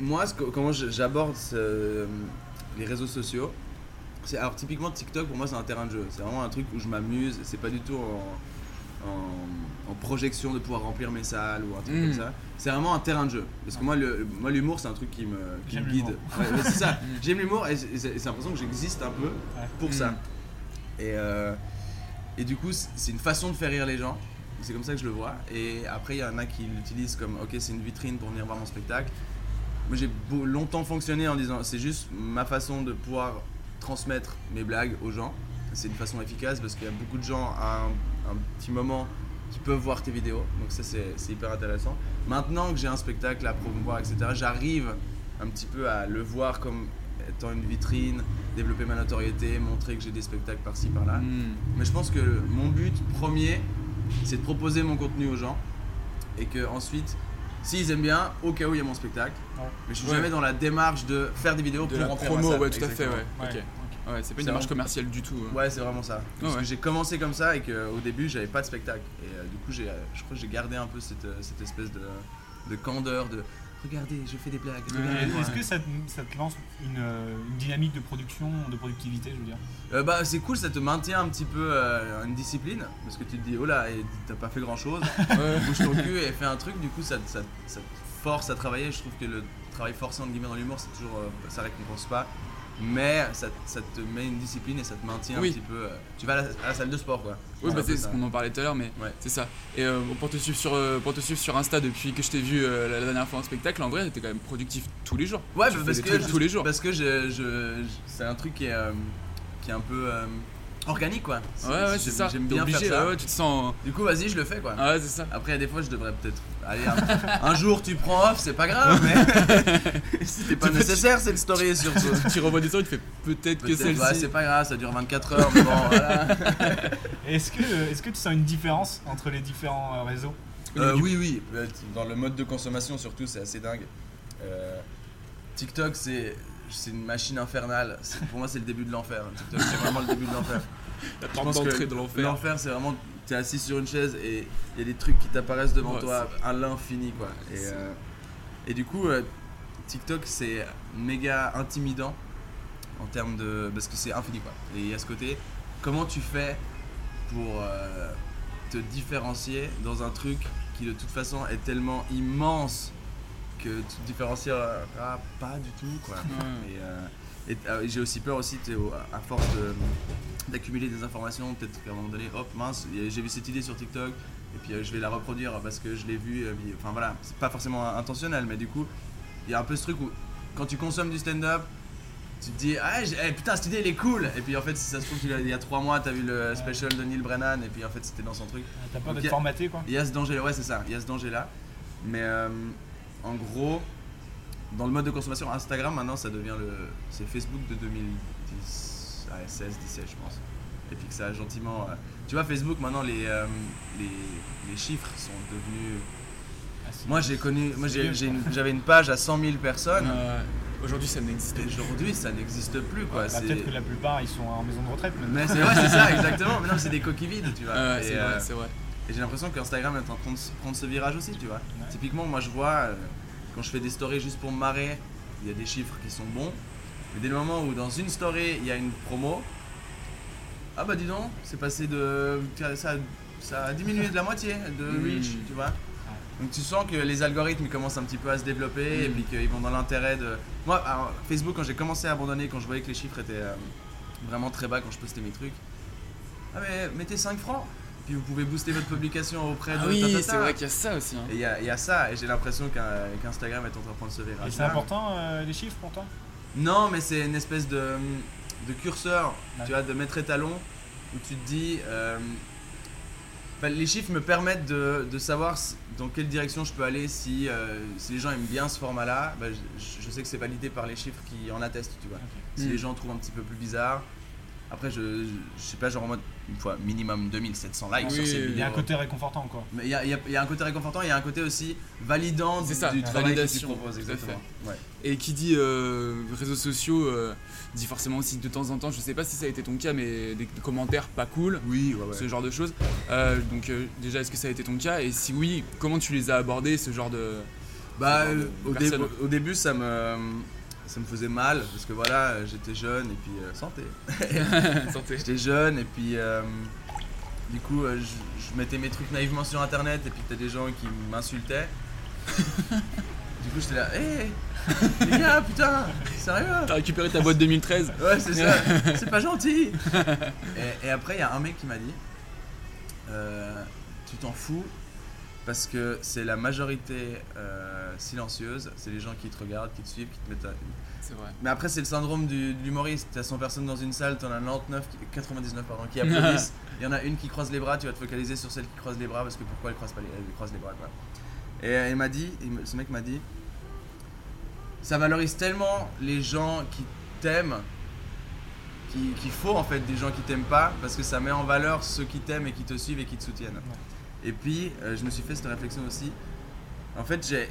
moi, ce que- comment j'aborde ce- les réseaux sociaux, c'est alors typiquement TikTok pour moi c'est un terrain de jeu. C'est vraiment un truc où je m'amuse. C'est pas du tout en, en- en projection de pouvoir remplir mes salles ou un truc Mm. comme ça. C'est vraiment un terrain de jeu. Parce que moi, le, moi l'humour c'est un truc qui me, qui J'aime me guide. Ouais, c'est ça. J'aime l'humour et c'est et c'est- c'est l'impression que j'existe un peu pour ça. Mm. Et, euh, et du coup, c'est une façon de faire rire les gens. C'est comme ça que je le vois. Et après, il y en a qui l'utilisent comme ok, c'est une vitrine pour venir voir mon spectacle. Moi, j'ai longtemps fonctionné en disant c'est juste ma façon de pouvoir transmettre mes blagues aux gens. C'est une façon efficace parce qu'il y a beaucoup de gens à un, petit moment qui peuvent voir tes vidéos. Donc, ça, c'est hyper intéressant. Maintenant que j'ai un spectacle à promouvoir, etc., j'arrive un petit peu à le voir comme étant une vitrine, développer ma notoriété, montrer que j'ai des spectacles par-ci par-là. Hmm. Mais je pense que mon but premier, c'est de proposer mon contenu aux gens et que ensuite, s'ils aiment bien, au cas où il y a mon spectacle. Ouais. Mais je suis Ouais. jamais dans la démarche de faire des vidéos De pour remplir promo, ma salle. ouais, tout à fait, ouais. C'est pas une démarche commerciale du tout. hein. Ouais, c'est vraiment ça. Parce Ouais. que j'ai commencé comme ça et qu'au début, j'avais pas de spectacle. Et euh, du coup, j'ai, euh, je crois que j'ai gardé un peu cette, euh, cette espèce de, de candeur de regardez, je fais des blagues. Regardez-moi. Est-ce que ça te, ça te lance une, euh, une dynamique de production, de productivité, je veux dire Euh, bah, c'est cool, ça te maintient un petit peu euh, une discipline parce que tu te dis oh là, t'as pas fait grand chose. Bouge ton cul et fais un truc. Du coup, ça, ça, ça te force à travailler. Je trouve que le travail forcé entre guillemets dans l'humour, c'est toujours, euh, ça récompense pas. Mais ça, ça te met une discipline et ça te maintient Oui. un petit peu. euh, tu vas à la, à la salle de sport quoi. Oui, bah c'est ce qu'on en parlait tout à l'heure, mais Ouais. c'est ça. Et euh, pour, te suivre sur, euh, pour te suivre sur Insta depuis que je t'ai vu la, la dernière fois en spectacle, en vrai, t'es quand même productif tous les jours. Ouais, bah, parce que tous les jours. Parce que je, je- je- c'est un truc qui est, qui est un peu organique quoi. Ouais, ouais, c'est j'aime- ça. J'aime bien obligé, faire ça. ouais, tu te sens. Du coup, vas-y, je le fais quoi. Ah ouais, c'est ça. Après, il y a des fois, je devrais peut-être. Allez, un, un jour tu prends off, c'est pas grave, mais c'était pas Tu peux- nécessaire cette story surtout. tu revois des stories, tu fais peut-être que celle-ci. ouais, c'est pas grave, ça dure 24 heures, mais bon, voilà. Est-ce que, est que tu sens une différence entre les différents euh, réseaux? Euh, oui, oui, euh, dans le mode de consommation surtout, c'est assez dingue. Euh, TikTok, c'est c'est une machine infernale. Pour moi, c'est le début de l'enfer. TikTok, c'est vraiment le début de l'enfer. La porte d'entrée de l'enfer. L'enfer, c'est vraiment, t'es assis sur une chaise et il y a des trucs qui t'apparaissent devant Ouais, toi à l'infini, quoi. Et, euh, et du coup, euh, TikTok, c'est méga intimidant en termes de. parce que c'est infini, quoi. Et il y a ce côté, comment tu fais pour euh, te différencier dans un truc qui, de toute façon, est tellement immense que tu te différencieras pas du tout, quoi. Et, euh, et, euh, j'ai aussi peur aussi, à force de- d'accumuler des informations, peut-être qu'à un moment donné, hop, mince, j'ai vu cette idée sur TikTok, et puis euh, je vais la reproduire parce que je l'ai vue, enfin voilà, c'est pas forcément intentionnel, mais du coup, il y a un peu ce truc où, quand tu consommes du stand-up, tu te dis, ah eh, putain, cette idée elle est cool, et puis en fait, si ça se trouve, il y a- trois mois, t'as vu le special de Neil Brennan, et puis en fait, c'était dans son truc. T'as peur d'être formaté quoi il y a ce danger, ouais, c'est ça. Il y a ce danger-là. Mais euh, en gros, dans le mode de consommation, Instagram maintenant, ça devient le, c'est Facebook de 2010, ouais, 16, 17, je pense. Et puis que ça a gentiment. euh, tu vois, Facebook maintenant, les, euh, les, les chiffres sont devenus. Moi, j'ai connu, moi, une- j'avais une page à 100 000 personnes. Aujourd'hui, ça n'existe Et Aujourd'hui, ça n'existe plus, quoi. Bah, Peut-être que la plupart ils sont en maison de retraite maintenant. mais c'est ouais, c'est ça, exactement. Mais non, c'est des coquilles vides, tu vois. C'est vrai, euh, c'est vrai. Et j'ai l'impression qu'Instagram est en train de prendre ce virage aussi, tu vois. Typiquement, moi je vois, euh, quand je fais des stories juste pour me marrer, il y a des chiffres qui sont bons. Mais dès le moment où dans une story, il y a une promo, ah bah dis donc, c'est passé de... Ça, ça a diminué de la moitié de reach, tu vois. Donc tu sens que les algorithmes commencent un petit peu à se développer et puis qu'ils vont dans l'intérêt de... Moi, alors, Facebook, quand j'ai commencé à abandonner, quand je voyais que les chiffres étaient euh, vraiment très bas quand je postais mes trucs, ah mais mettez 5 francs puis vous pouvez booster votre publication auprès Ah de oui, ta, ta. c'est vrai qu'il y a ça aussi, hein. Et il y, a- il y a ça, et j'ai l'impression qu'Instagram est en train de prendre ce virage. Et c'est important euh, les chiffres pour toi Non, mais c'est une espèce de, de curseur, tu vois, de maître étalon, où tu te dis. euh, enfin, les chiffres me permettent de, de savoir dans quelle direction je peux aller si, euh, si les gens aiment bien ce format-là. bah, je, je sais que c'est validé par les chiffres qui en attestent, tu vois. Si les gens trouvent un petit peu plus bizarre. Après, je, je, je sais pas, genre en mode, une fois, minimum 2700 likes sur Oui, cette il y a un côté réconfortant quoi. Mais il y a, il y a- il y a un côté réconfortant, il y a un côté aussi validant du, C'est ça, du la travail que tu proposes. Exactement. Ouais. Et qui dit euh, réseaux sociaux euh, dit forcément aussi de temps en temps, je sais pas si ça a été ton cas, mais des commentaires pas cool, oui, ouais, ouais. ce genre de choses. Euh, donc euh, déjà, est-ce que ça a été ton cas? Et si oui, comment tu les as abordés, ce genre de... Bah, de au début, ça me, ça me faisait mal parce que voilà, euh, j'étais jeune et puis euh, santé. Santé. J'étais jeune et puis euh, du coup, euh, je, je mettais mes trucs naïvement sur internet et puis t'as des gens qui m'insultaient. du coup, j'étais là, hé, les gars, putain, sérieux? T'as récupéré ta boîte 2013 Ouais, c'est ça, c'est pas gentil. Et, et après, il y a un mec qui m'a dit euh, Tu t'en fous parce que c'est la majorité euh, silencieuse, c'est les gens qui te regardent, qui te suivent, qui te mettent à... C'est vrai. Mais après, c'est le syndrome du, de l'humoriste. T'as 100 personnes dans une salle, t'en as 99, qui- 99 pardon, qui applaudissent. Il y en a une qui croise les bras, tu vas te focaliser sur celle qui croise les bras parce que pourquoi elle croise, pas les, elle croise les bras quoi. Et euh, il m'a dit, ce mec m'a dit ça valorise tellement les gens qui t'aiment qu'il qu'il faut en fait des gens qui t'aiment pas parce que ça met en valeur ceux qui t'aiment et qui te suivent et qui te soutiennent. Et puis euh, je me suis fait cette réflexion aussi. En fait, j'ai,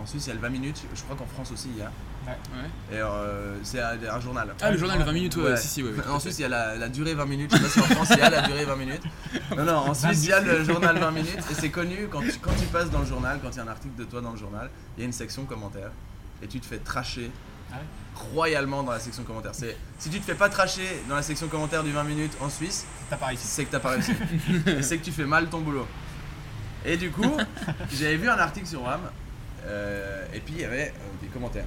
en Suisse il y a le 20 minutes, je crois qu'en France aussi il y a. Ouais. Et euh, c'est un, un journal. Ah, le journal, le 20 minutes, ouais, si, si, en. Suisse il y a la, la durée 20 minutes, je sais pas si en France il y a la durée 20 minutes. Non, non, en Suisse il y a le journal 20 minutes et c'est connu quand tu, quand tu passes dans le journal, quand il y a un article de toi dans le journal, il y a une section commentaires et tu te fais tracher royalement dans la section commentaires. C'est, si tu te fais pas tracher dans la section commentaires du 20 minutes en Suisse, T'as pas réussi. c'est que t'as pas réussi. Et c'est que tu fais mal ton boulot. Et du coup, j'avais vu un article sur WAM euh, et puis il y avait euh, des commentaires.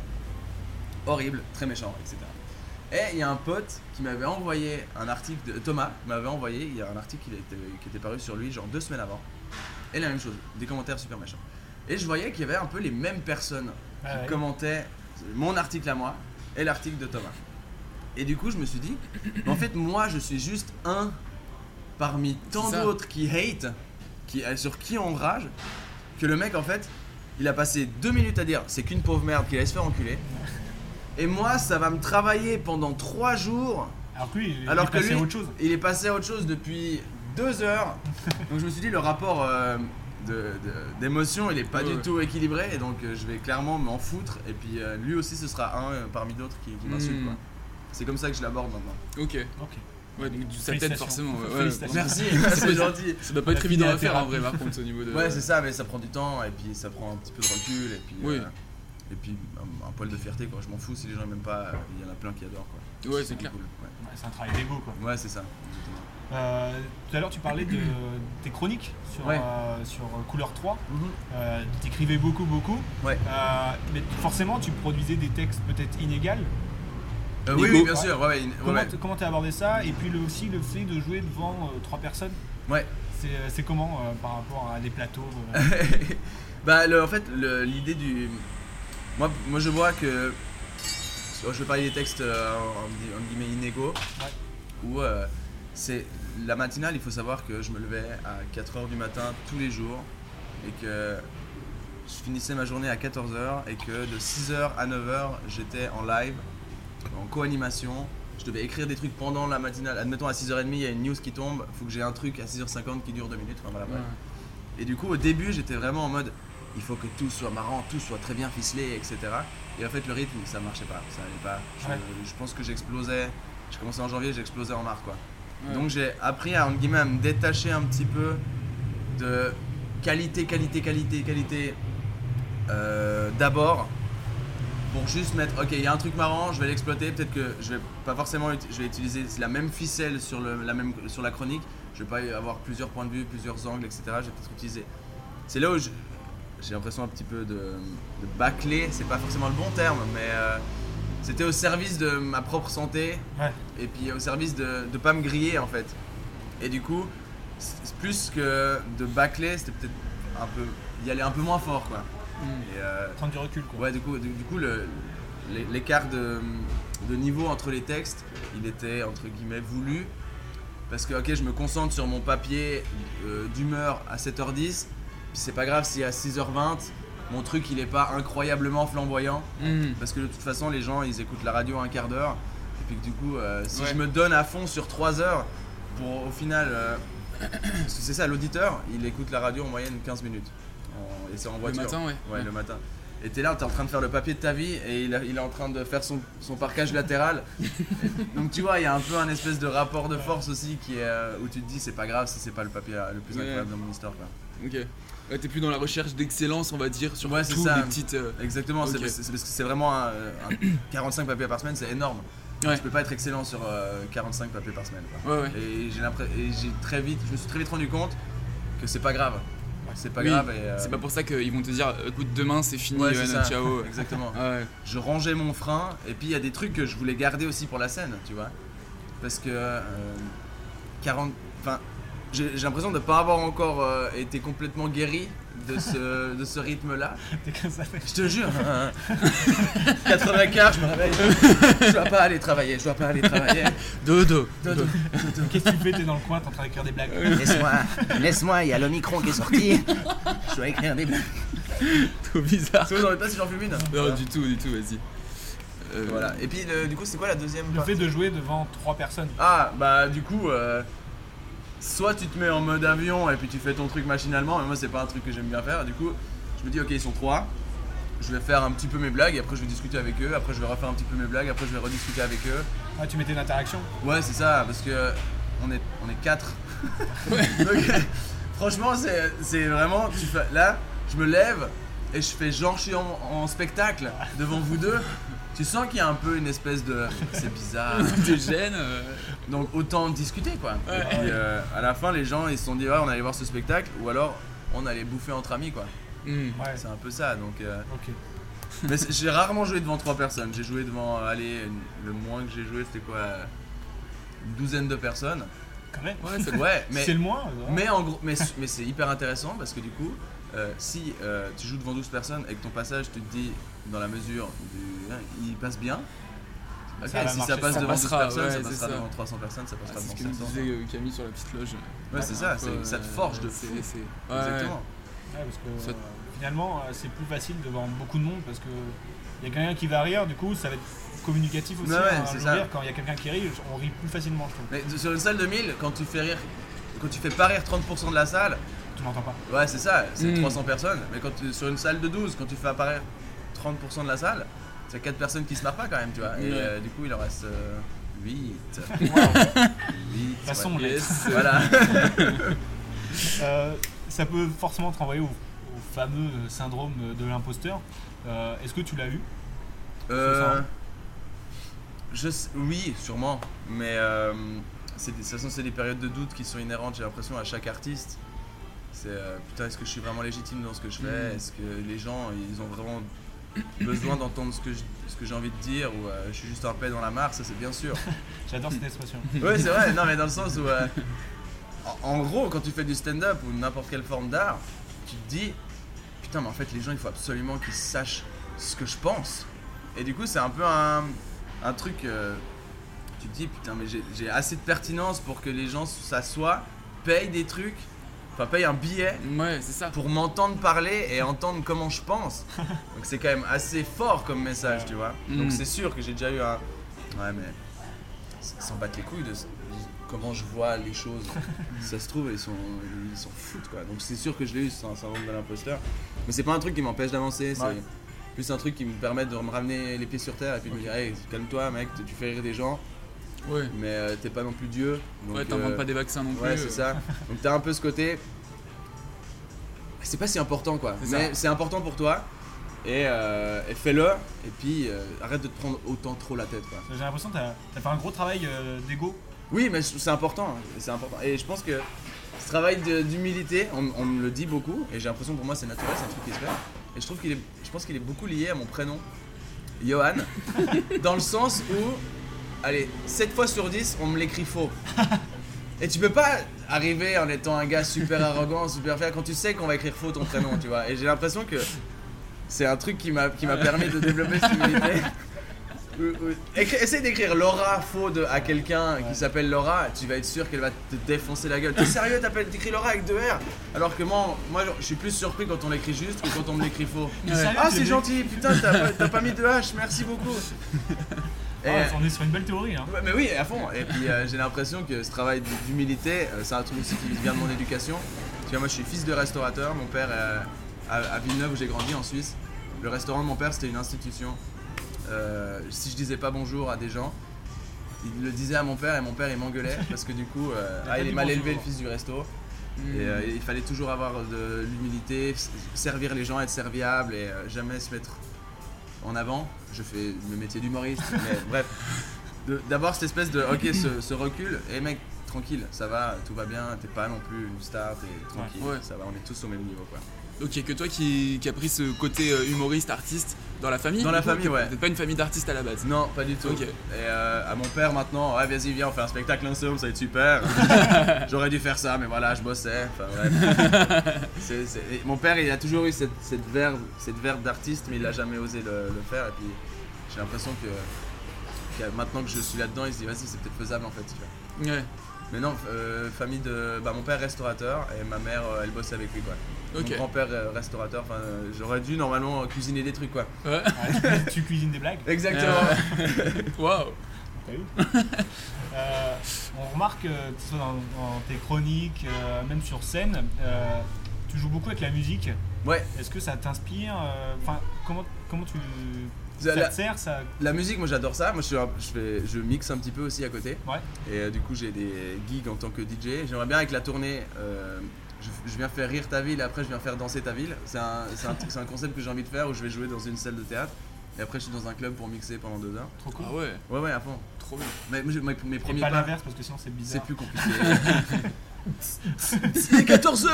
horrible, très méchant, etc. Et il y a un pote qui m'avait envoyé un article, de, Thomas m'avait envoyé, il y a un article qui était, qui était paru sur lui genre deux semaines avant. Et la même chose, des commentaires super méchants. Et je voyais qu'il y avait un peu les mêmes personnes qui Ah ouais. commentaient mon article à moi et l'article de Thomas. Et du coup, je me suis dit, en fait, moi, je suis juste un parmi tant d'autres qui hate, qui, euh, sur qui on rage, que le mec, en fait, il a passé deux minutes à dire c'est qu'une pauvre merde qui allait se faire enculer. Et moi, ça va me travailler pendant trois jours. Alors que lui, il alors est que passé lui, à autre chose. il est passé à autre chose depuis deux heures. donc je me suis dit, le rapport euh, d'émotion, il est pas Ouais, du ouais. tout équilibré. Et donc, euh, je vais clairement m'en foutre. Et puis, euh, lui aussi, ce sera un euh, parmi d'autres qui, qui m'insulte. Mm. quoi. C'est comme ça que je l'aborde maintenant. Ok. Ok. Ouais, donc ça Félicitations. forcément. ouais, ouais. Félicitations. Merci, c'est gentil. Ça doit pas être évident à faire en vrai, par contre, au niveau de. Ouais, c'est ça, mais ça prend du temps. Et puis, ça prend un petit peu de recul. Et puis, Oui. euh, et puis un, un poil de fierté. Quoi. Je m'en fous si les gens n'aiment pas. euh, Il y en a plein qui adorent. Quoi. Ouais, c'est clair. cool, ouais. Ouais, c'est un travail d'ego quoi. Ouais, c'est ça. exactement. Euh, tout à l'heure tu parlais de tes chroniques sur, Ouais. euh, sur euh, Couleur 3. Mhm. Euh, T'écrivais beaucoup beaucoup. Ouais. Mais forcément tu produisais des textes peut-être inégaux. Oui, bien sûr. Ouais, Comment ouais. t- comment t'as abordé ça Et puis le, aussi le fait de jouer devant trois personnes? Ouais. C'est comment par rapport à des plateaux bah, le- en fait, l'idée du. Moi, moi, je vois que. Je vais parler des textes en, en guillemets inégaux. Où euh, c'est. La matinale, il faut savoir que je me levais à 4h du matin tous les jours. Et que je finissais ma journée à 14h. Et que de 6h à 9h, j'étais en live, en co-animation. Je devais écrire des trucs pendant la matinale. Admettons à 6h30, il y a une news qui tombe. Il faut que j'ai un truc à 6h50 qui dure 2 minutes. Enfin, voilà. Et du coup, au début, j'étais vraiment en mode il faut que tout soit marrant, tout soit très bien ficelé, etc. Et en fait, le rythme, ça marchait pas. Ça allait pas. Je, Ouais. je pense que j'explosais. J'ai commencé en janvier, j'explosais en mars, quoi. Donc, j'ai appris à, entre guillemets, me détacher un petit peu de qualité, qualité, qualité, qualité euh, d'abord pour juste mettre ok il y a un truc marrant je vais l'exploiter peut-être que je vais pas forcément je vais utiliser la même ficelle sur le, la même sur la chronique je vais pas avoir plusieurs points de vue plusieurs angles etc je vais peut-être utiliser. C'est là où j'ai l'impression un petit peu de, de bâcler c'est pas forcément le bon terme mais euh, c'était au service de ma propre santé Ouais. et puis au service de ne pas me griller en fait et du coup plus que de bâcler c'était peut-être un peu y aller un peu moins fort quoi Mm. et, euh, prendre du recul quoi. Ouais, du coup, du, du coup le- l'écart de, de niveau entre les textes, il était entre guillemets voulu. Parce que, ok, je me concentre sur mon papier euh, d'humeur à 7h10, puis c'est pas grave si à 6h20, mon truc il est pas incroyablement flamboyant. Mm. Parce que de toute façon, les gens ils écoutent la radio un quart d'heure, et puis que du coup, euh, si Ouais. je me donne à fond sur 3 heures, pour au final. euh, parce que c'est ça, l'auditeur, il écoute la radio en moyenne 15 minutes. En- et c'est en Le voiture. matin, ouais. Ouais, le matin. Et t'es là, t'es en train de faire le papier de ta vie et il, a- il est en train de faire son, son parquage latéral. Donc tu vois, il y a un peu un espèce de rapport de force aussi qui est, euh, où tu te dis c'est pas grave si c'est pas le papier le plus incroyable de mon histoire. Quoi. Ok. Ouais, t'es plus dans la recherche d'excellence, on va dire, sur Ouais, tout ça. les petites. euh, Exactement, c'est parce que c'est vraiment un, un 45 papiers par semaine, c'est énorme. Ouais. Tu peux pas être excellent sur euh, 45 papiers par semaine. quoi. Ouais, ouais. Et j'ai très vite, je me suis très vite rendu compte que c'est pas grave. C'est pas Oui, grave euh, C'est pas pour ça qu'ils vont te dire écoute, demain c'est fini, ciao. Exactement. Ah je rangeais mon frein et puis il y a des trucs que je voulais garder aussi pour la scène, tu vois. Parce que euh, 40 enfin j'ai l'impression de ne pas avoir encore euh, été complètement guéri de ce, de ce rythme-là. T'es comme ça. Je te jure. 4 quart, je me réveille. Je dois pas aller travailler, je dois pas aller travailler. Dodo. Dodo. Qu'est-ce que tu fais T'es dans le coin, t'es en train d'écrire des blagues. Laisse-moi, laisse-moi, il y a l'Omicron qui est sorti. Je dois écrire des blagues. Trop bizarre. Vous n'aurez pas si j'en fume une Non, du tout, du tout, vas-y. Euh, Voilà. Et puis le- du coup, c'est quoi la deuxième Le partie fait de jouer devant trois personnes. Ah, bah du coup, euh, soit tu te mets en mode avion et puis tu fais ton truc machinalement, mais moi c'est pas un truc que j'aime bien faire. Du coup, je me dis, ok, ils sont trois, je vais faire un petit peu mes blagues, et après je vais discuter avec eux, après je vais refaire un petit peu mes blagues, après je vais rediscuter avec eux. Ah, tu mettais une interaction? Ouais, c'est ça, parce que on est, on est quatre. Donc, franchement, c'est c'est vraiment, tu fais, là, je me lève et je fais genre je suis en, en spectacle devant vous deux. Tu sens qu'il y a un peu une espèce de. C'est bizarre. Des gènes. euh, Donc autant discuter quoi. Ouais. Et puis euh, à la fin les gens ils se sont dit ouais on allait voir ce spectacle ou alors on allait bouffer entre amis quoi. hmm. Ouais. C'est un peu ça donc. euh, Ok. Mais j'ai rarement joué devant trois personnes. J'ai joué devant, euh, allez, le moins que j'ai joué, c'était quoi euh, Une douzaine de personnes. Quand même. Ouais, c'est ouais, mais C'est le moins. Mais en gros, mais, mais c'est hyper intéressant parce que du coup, euh, si euh, tu joues devant 12 personnes et que ton passage, tu te dis dans la mesure du, hein, il passe bien. Ok, Ça va si marcher, ça passe ça devant 12 passera, personnes, ouais, ça c'est passera ça. devant 300 personnes, ça Ah, passera c'est ce que devant nous 700. disait euh, Camille sur la petite loge. Ouais, c'est ça, c'est- ça te forge de fou. Exactement. Ouais, parce que Ça- euh, finalement, euh, c'est plus facile devant beaucoup de monde parce que il y a quelqu'un qui va rire, du coup, ça va être communicatif aussi. Ouais, ouais, hein, c'est ça. rire, quand il y a quelqu'un qui rit, on rit plus facilement, je trouve. Mais sur une salle de 1000, quand tu fais rire, quand tu fais pas rire 30% de la salle, tu m'entends pas. Ouais, c'est ça, c'est Mm. 300 personnes. Mais quand tu, sur une salle de 12, quand tu fais apparaître 30% de la salle, c'est 4 personnes qui se marrent pas quand même, tu vois. Et euh, du coup, il en reste 8. Façon, ouais. lettre. Voilà. Euh, ça peut forcément te renvoyer au, au fameux syndrome de l'imposteur. Euh, Est-ce que tu l'as eu? Euh, je sais- oui, sûrement. Mais euh, c'est des- de toute façon, c'est des périodes de doute qui sont inhérentes, j'ai l'impression, à chaque artiste. C'est euh, putain, est-ce que je suis vraiment légitime dans ce que je fais? Mm. Est-ce que les gens, ils ont vraiment besoin d'entendre ce que je- ce que j'ai envie de dire Ou euh, je suis juste un paix dans la mare Ça, c'est bien sûr. J'adore cette expression. Ouais, c'est vrai. Non, mais dans le sens où. euh, en, en gros, quand tu fais du stand-up ou n'importe quelle forme d'art, tu te dis Putain, mais en fait, les gens, il faut absolument qu'ils sachent ce que je pense. Et du coup, c'est un peu un, un truc. euh, tu te dis Putain, mais j'ai- j'ai assez de pertinence pour que les gens s'assoient, payent des trucs. Enfin, payent un billet pour m'entendre parler et entendre comment je pense. Donc, c'est quand même assez fort comme message, tu vois. Donc, Mm. c'est sûr que j'ai déjà eu un. Ouais, mais s'en battent les couilles de comment je vois les choses. Si ça se trouve, ils s'en ils s'en foutent quoi. Donc c'est sûr que je l'ai eu, c'est un syndrome de l'imposteur. Mais c'est pas un truc qui m'empêche d'avancer, c'est Ouais. plus un truc qui me permet de me ramener les pieds sur terre et puis de me dire, hey, calme-toi mec, tu fais rire des gens. Ouais. Mais euh, t'es pas non plus Dieu. Donc, Ouais, t'inventes euh, pas des vaccins non Ouais, plus, c'est euh. ça. Donc t'as un peu ce côté. C'est pas si important quoi. Mais c'est important pour toi. Et, euh, et fais-le. Et puis euh, arrête de te prendre autant trop la tête quoi. J'ai l'impression que tu as, fait un gros travail euh, d'ego. Oui, mais c'est important, c'est important. Et je pense que ce travail d'humilité, on, on me le dit beaucoup, et j'ai l'impression que pour moi c'est naturel, c'est un truc qui se fait. Et je trouve qu'il est, je pense qu'il est beaucoup lié à mon prénom, Johan, dans le sens où, allez, 7 fois sur 10, on me l'écrit faux. Et tu peux pas arriver en étant un gars super arrogant, super fier, quand tu sais qu'on va écrire faux ton prénom, tu vois. Et j'ai l'impression que c'est un truc qui m'a qui m'a permis de développer cette humilité. Essaye d'écrire Laura faux de- à quelqu'un qui s'appelle Laura, tu vas être sûr qu'elle va te défoncer la gueule. T'es sérieux, t'appelles- t'écris Laura avec deux R Alors que moi, moi, je suis plus surpris quand on l'écrit juste que quand on me l'écrit faux. Mais Ah, c'est gentil, putain, t'as pas, t'as pas mis de H, merci beaucoup. Et- Ah, on est sur une belle théorie. Hein. Mais oui, à fond. Et puis euh, j'ai l'impression que ce travail d'humilité, euh, c'est un truc aussi qui vient de mon éducation. Tu vois, moi je suis fils de restaurateur. Mon père, euh, à, à Villeneuve où j'ai grandi en Suisse, le restaurant de mon père c'était une institution. Euh, si je disais pas bonjour à des gens, il le disait à mon père et mon père il m'engueulait parce que du coup, euh, T'as ah, il est mal bonjour. élevé le fils du resto. Mm. Et euh, il fallait toujours avoir de l'humilité, servir les gens, être serviable et euh, jamais se mettre en avant. Je fais le métier d'humoriste, mais bref. D'avoir cette espèce de, ok, ce, ce recul, et mec, tranquille, ça va, tout va bien, t'es pas non plus une star, t'es tranquille, Ouais. ça va, on est tous au même niveau quoi. A que toi qui, qui a pris ce côté euh, humoriste, artiste dans la famille Dans la famille, ouais. T'es pas une famille d'artistes à la base? Non, pas du tout. Ok. Et euh, à mon père maintenant, ouais, vas-y, viens, on fait un spectacle ensemble, ça va être super. J'aurais dû faire ça, mais voilà, je bossais. Enfin, bref. C'est- c'est- et Mon père, il a toujours eu cette, cette verve, cette verve d'artiste, mais il a jamais osé le, le faire. Et puis, j'ai l'impression que, que maintenant que je suis là-dedans, il se dit, vas-y, c'est peut-être faisable en fait. Tu vois. Ouais. Mais non, euh, famille de. Bah, mon père restaurateur et ma mère, euh, elle bossait avec lui quoi. Ok. Mon grand-père euh, restaurateur, enfin, euh, j'aurais dû normalement euh, cuisiner des trucs quoi. Ouais. tu cuisines des blagues Exactement. Waouh. Euh, on remarque, euh, que ce soit dans, dans tes chroniques, euh, même sur scène, euh, tu joues beaucoup avec la musique. Ouais. Est-ce que ça t'inspire euh, Enfin, comment, comment tu. Ça La- te sert ça... La musique, moi j'adore ça. Moi je, suis un- je, fais, je mixe un petit peu aussi à côté. Ouais. Et euh, du coup j'ai des gigs en tant que DJ. J'aimerais bien avec la tournée, euh, je, je viens faire rire ta ville et après je viens faire danser ta ville. C'est un, c'est un, c'est un concept que j'ai envie de faire où je vais jouer dans une salle de théâtre. Et après je suis dans un club pour mixer pendant deux heures. Trop cool. Ah ouais. Ouais ouais à fond. Trop bien. Mais, j'ai- mes, Et premiers pas pas, l'inverse parce que sinon c'est bizarre. c'est plus compliqué. Il est 14h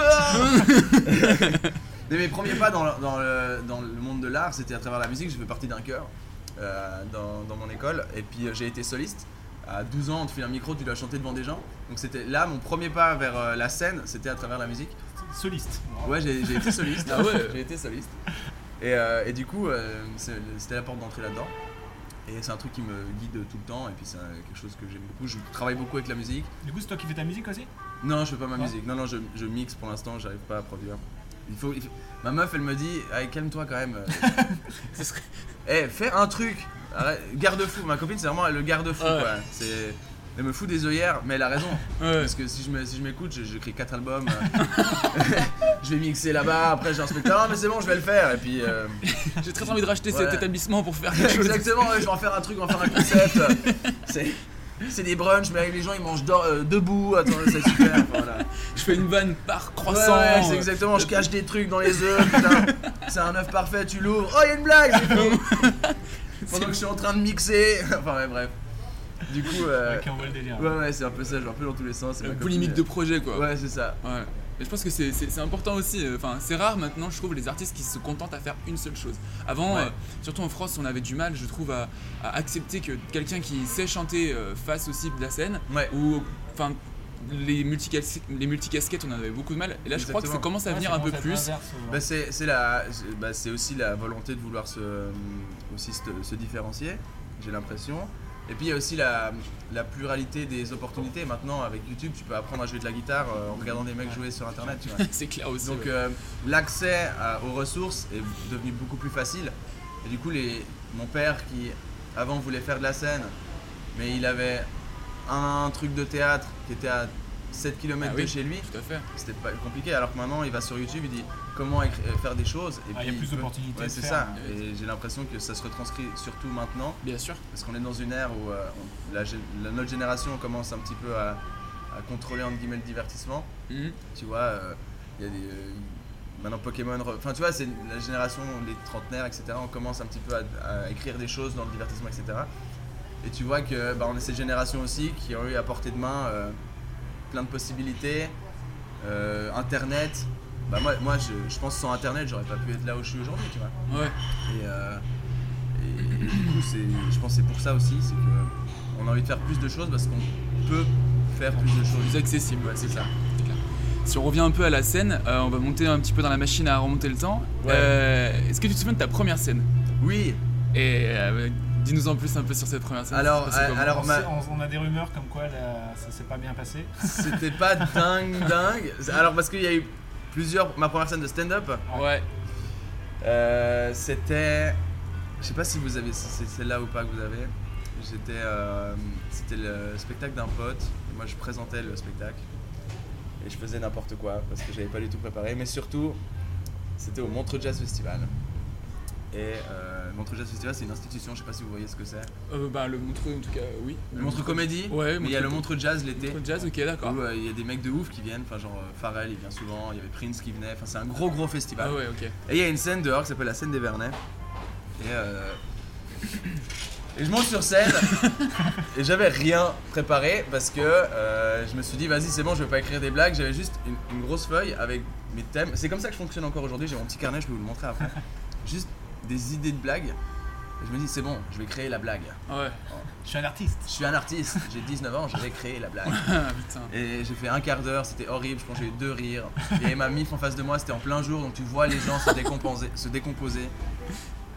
Mais mes premiers pas dans le, dans le, dans le monde de l'art, c'était à travers la musique. Je fais partie d'un chœur euh, dans, dans mon école. Et puis euh, j'ai été soliste. À 12 ans, on te file un micro, tu dois chanter devant des gens. Donc c'était là mon premier pas vers euh, la scène, c'était à travers la musique. Soliste. Ouais, j'ai été soliste. Ah ouais. j'ai été soliste. Et, euh, et du coup, euh, c'était la porte d'entrée là-dedans. Et c'est un truc qui me guide tout le temps. Et puis c'est quelque chose que j'aime beaucoup. Je travaille beaucoup avec la musique. Du coup, c'est toi qui fais ta musique aussi? Non, je fais pas ma Non musique. Non, non, je, je mixe pour l'instant, j'arrive pas à produire. Il faut, il faut- Ma meuf, elle me dit, Allez, calme-toi quand même. Ce serait- Eh, fais un truc. Garde-fou. Ma copine, c'est vraiment le garde-fou, Ouais. quoi. C'est. Elle me fout des œillères, mais elle a raison. Ouais. Parce que si je me- si je m'écoute, je- j'écris 4 albums. euh, je vais mixer là-bas, après j'ai un spectacle. Non, mais c'est bon, je vais le faire. Et puis. euh, J'ai très envie de racheter Ouais. cet établissement pour faire quelque chose. Exactement, ouais, je vais en faire un truc, va faire un concept. C'est. Des brunchs, mais les gens ils mangent euh, debout. Attends, c'est super. enfin, voilà. Je fais une vanne par croissant. ouais, c'est exactement, je cache des trucs dans les œufs, putain. C'est un œuf parfait, tu l'ouvres. Oh, il y a une blague. Pendant que je suis en train de mixer. Enfin, ouais, bref. Du coup. Euh... Voit le délire. Ouais, ouais, c'est un peu ça, vais un peu dans tous les sens. Euh, ma Polémique de projet quoi. Ouais, c'est ça. Ouais. Mais je pense que c'est- important aussi. euh, Enfin, c'est rare maintenant, je trouve, les artistes qui se contentent à faire une seule chose. Avant, Ouais. euh, surtout en France, on avait du mal, je trouve, à, à accepter que quelqu'un qui sait chanter euh, fasse aussi de la scène. Ouais. Ou, enfin, les multicasquettes, les multicasquettes, on en avait beaucoup de mal. Et là, je crois que ça commence à Ouais, venir un peu plus. souvent. Bah, c'est c'est la, c'est- bah, c'est aussi la volonté de vouloir se, euh, aussi se, se différencier, j'ai l'impression. Et puis il y a aussi la, la pluralité des opportunités. Maintenant, avec YouTube, tu peux apprendre à jouer de la guitare euh, en regardant des mecs jouer sur internet. C'est clair aussi. Donc euh, l'accès à- aux ressources est devenu beaucoup plus facile. Et du coup, les, mon père qui avant voulait faire de la scène, mais il avait un, truc de théâtre qui était à 7 km Ah oui, de chez lui, Tout à fait. c'était pas compliqué. Alors que maintenant, il va sur YouTube, il dit comment euh, faire des choses. Et Ah, il y a plus d'opportunités Ouais, c'est ça. Et j'ai l'impression que ça se retranscrit surtout maintenant, Bien sûr. parce qu'on est dans une ère où euh, on- la, la- notre génération commence un petit peu à, à contrôler entre guillemets le divertissement. Mhm. Tu vois, euh, il y a des. euh, maintenant Pokémon. Enfin, tu vois, c'est la génération, les trentenaires, etc. On commence un petit peu à, à écrire des choses dans le divertissement, etc. Et tu vois que bah, on est cette génération aussi qui ont eu à portée de main plein de possibilités. euh, Internet. Bah, moi, moi je, je pense que sans Internet, j'aurais pas pu être là où je suis aujourd'hui, tu vois. Ouais. Et, euh, et- et du coup, je pense que c'est pour ça aussi, c'est que on a envie de faire plus de choses parce qu'on peut faire plus de choses. Plus accessible. Ouais, c'est ça. Clair. Si on revient un peu à la scène, euh, on va monter un petit peu dans la machine à remonter le temps. Ouais. Est-ce que tu te souviens de ta première scène? Oui. Et dis-nous en plus un peu sur cette première scène. Alors, euh, alors, On, ma- a des rumeurs comme quoi là, ça s'est pas bien passé. C'était pas dingue, dingue. Alors parce qu'il y a eu plusieurs. Ma première scène de stand-up, Ouais. euh, c'était. Je sais pas si vous avez, si c'est celle-là ou pas que vous avez. J'étais, euh, c'était le spectacle d'un pote. Et moi, je présentais le spectacle et je faisais n'importe quoi parce que j'avais pas du tout préparé. Mais surtout, c'était au Montreux Jazz Festival. Et euh, Montreux Jazz Festival, c'est une institution. Je sais pas si vous voyez ce que c'est. Euh, bah, le Montreux, en tout cas, oui. Le Montreux Comédie. Ouais, mais il y a le Montreux Jazz l'été. Montreux Jazz, ok, d'accord. Où euh, il y a des mecs de ouf qui viennent, enfin genre euh, Pharrell il vient souvent, il y avait Prince qui venait, enfin c'est un gros gros festival. Ah ouais, ok. Et il y a une scène dehors qui s'appelle la scène des Vernets. Et, euh, et je monte sur scène et j'avais rien préparé parce que euh, je me suis dit vas-y c'est bon je vais pas écrire des blagues, j'avais juste une, une grosse feuille avec mes thèmes. C'est comme ça que je fonctionne encore aujourd'hui, j'ai mon petit carnet, je peux vous le montrer après. Juste des idées de blagues. Et je me dis c'est bon, je vais créer la blague. Ouais. Je suis un artiste. Je suis un artiste, j'ai 19 ans, je vais créer la blague. Ah, putain. Et j'ai fait un quart d'heure, c'était horrible, je pense que j'ai eu deux rires. Il y avait ma mif en face de moi, c'était en plein jour, donc tu vois les gens se décomposer. Se décomposer.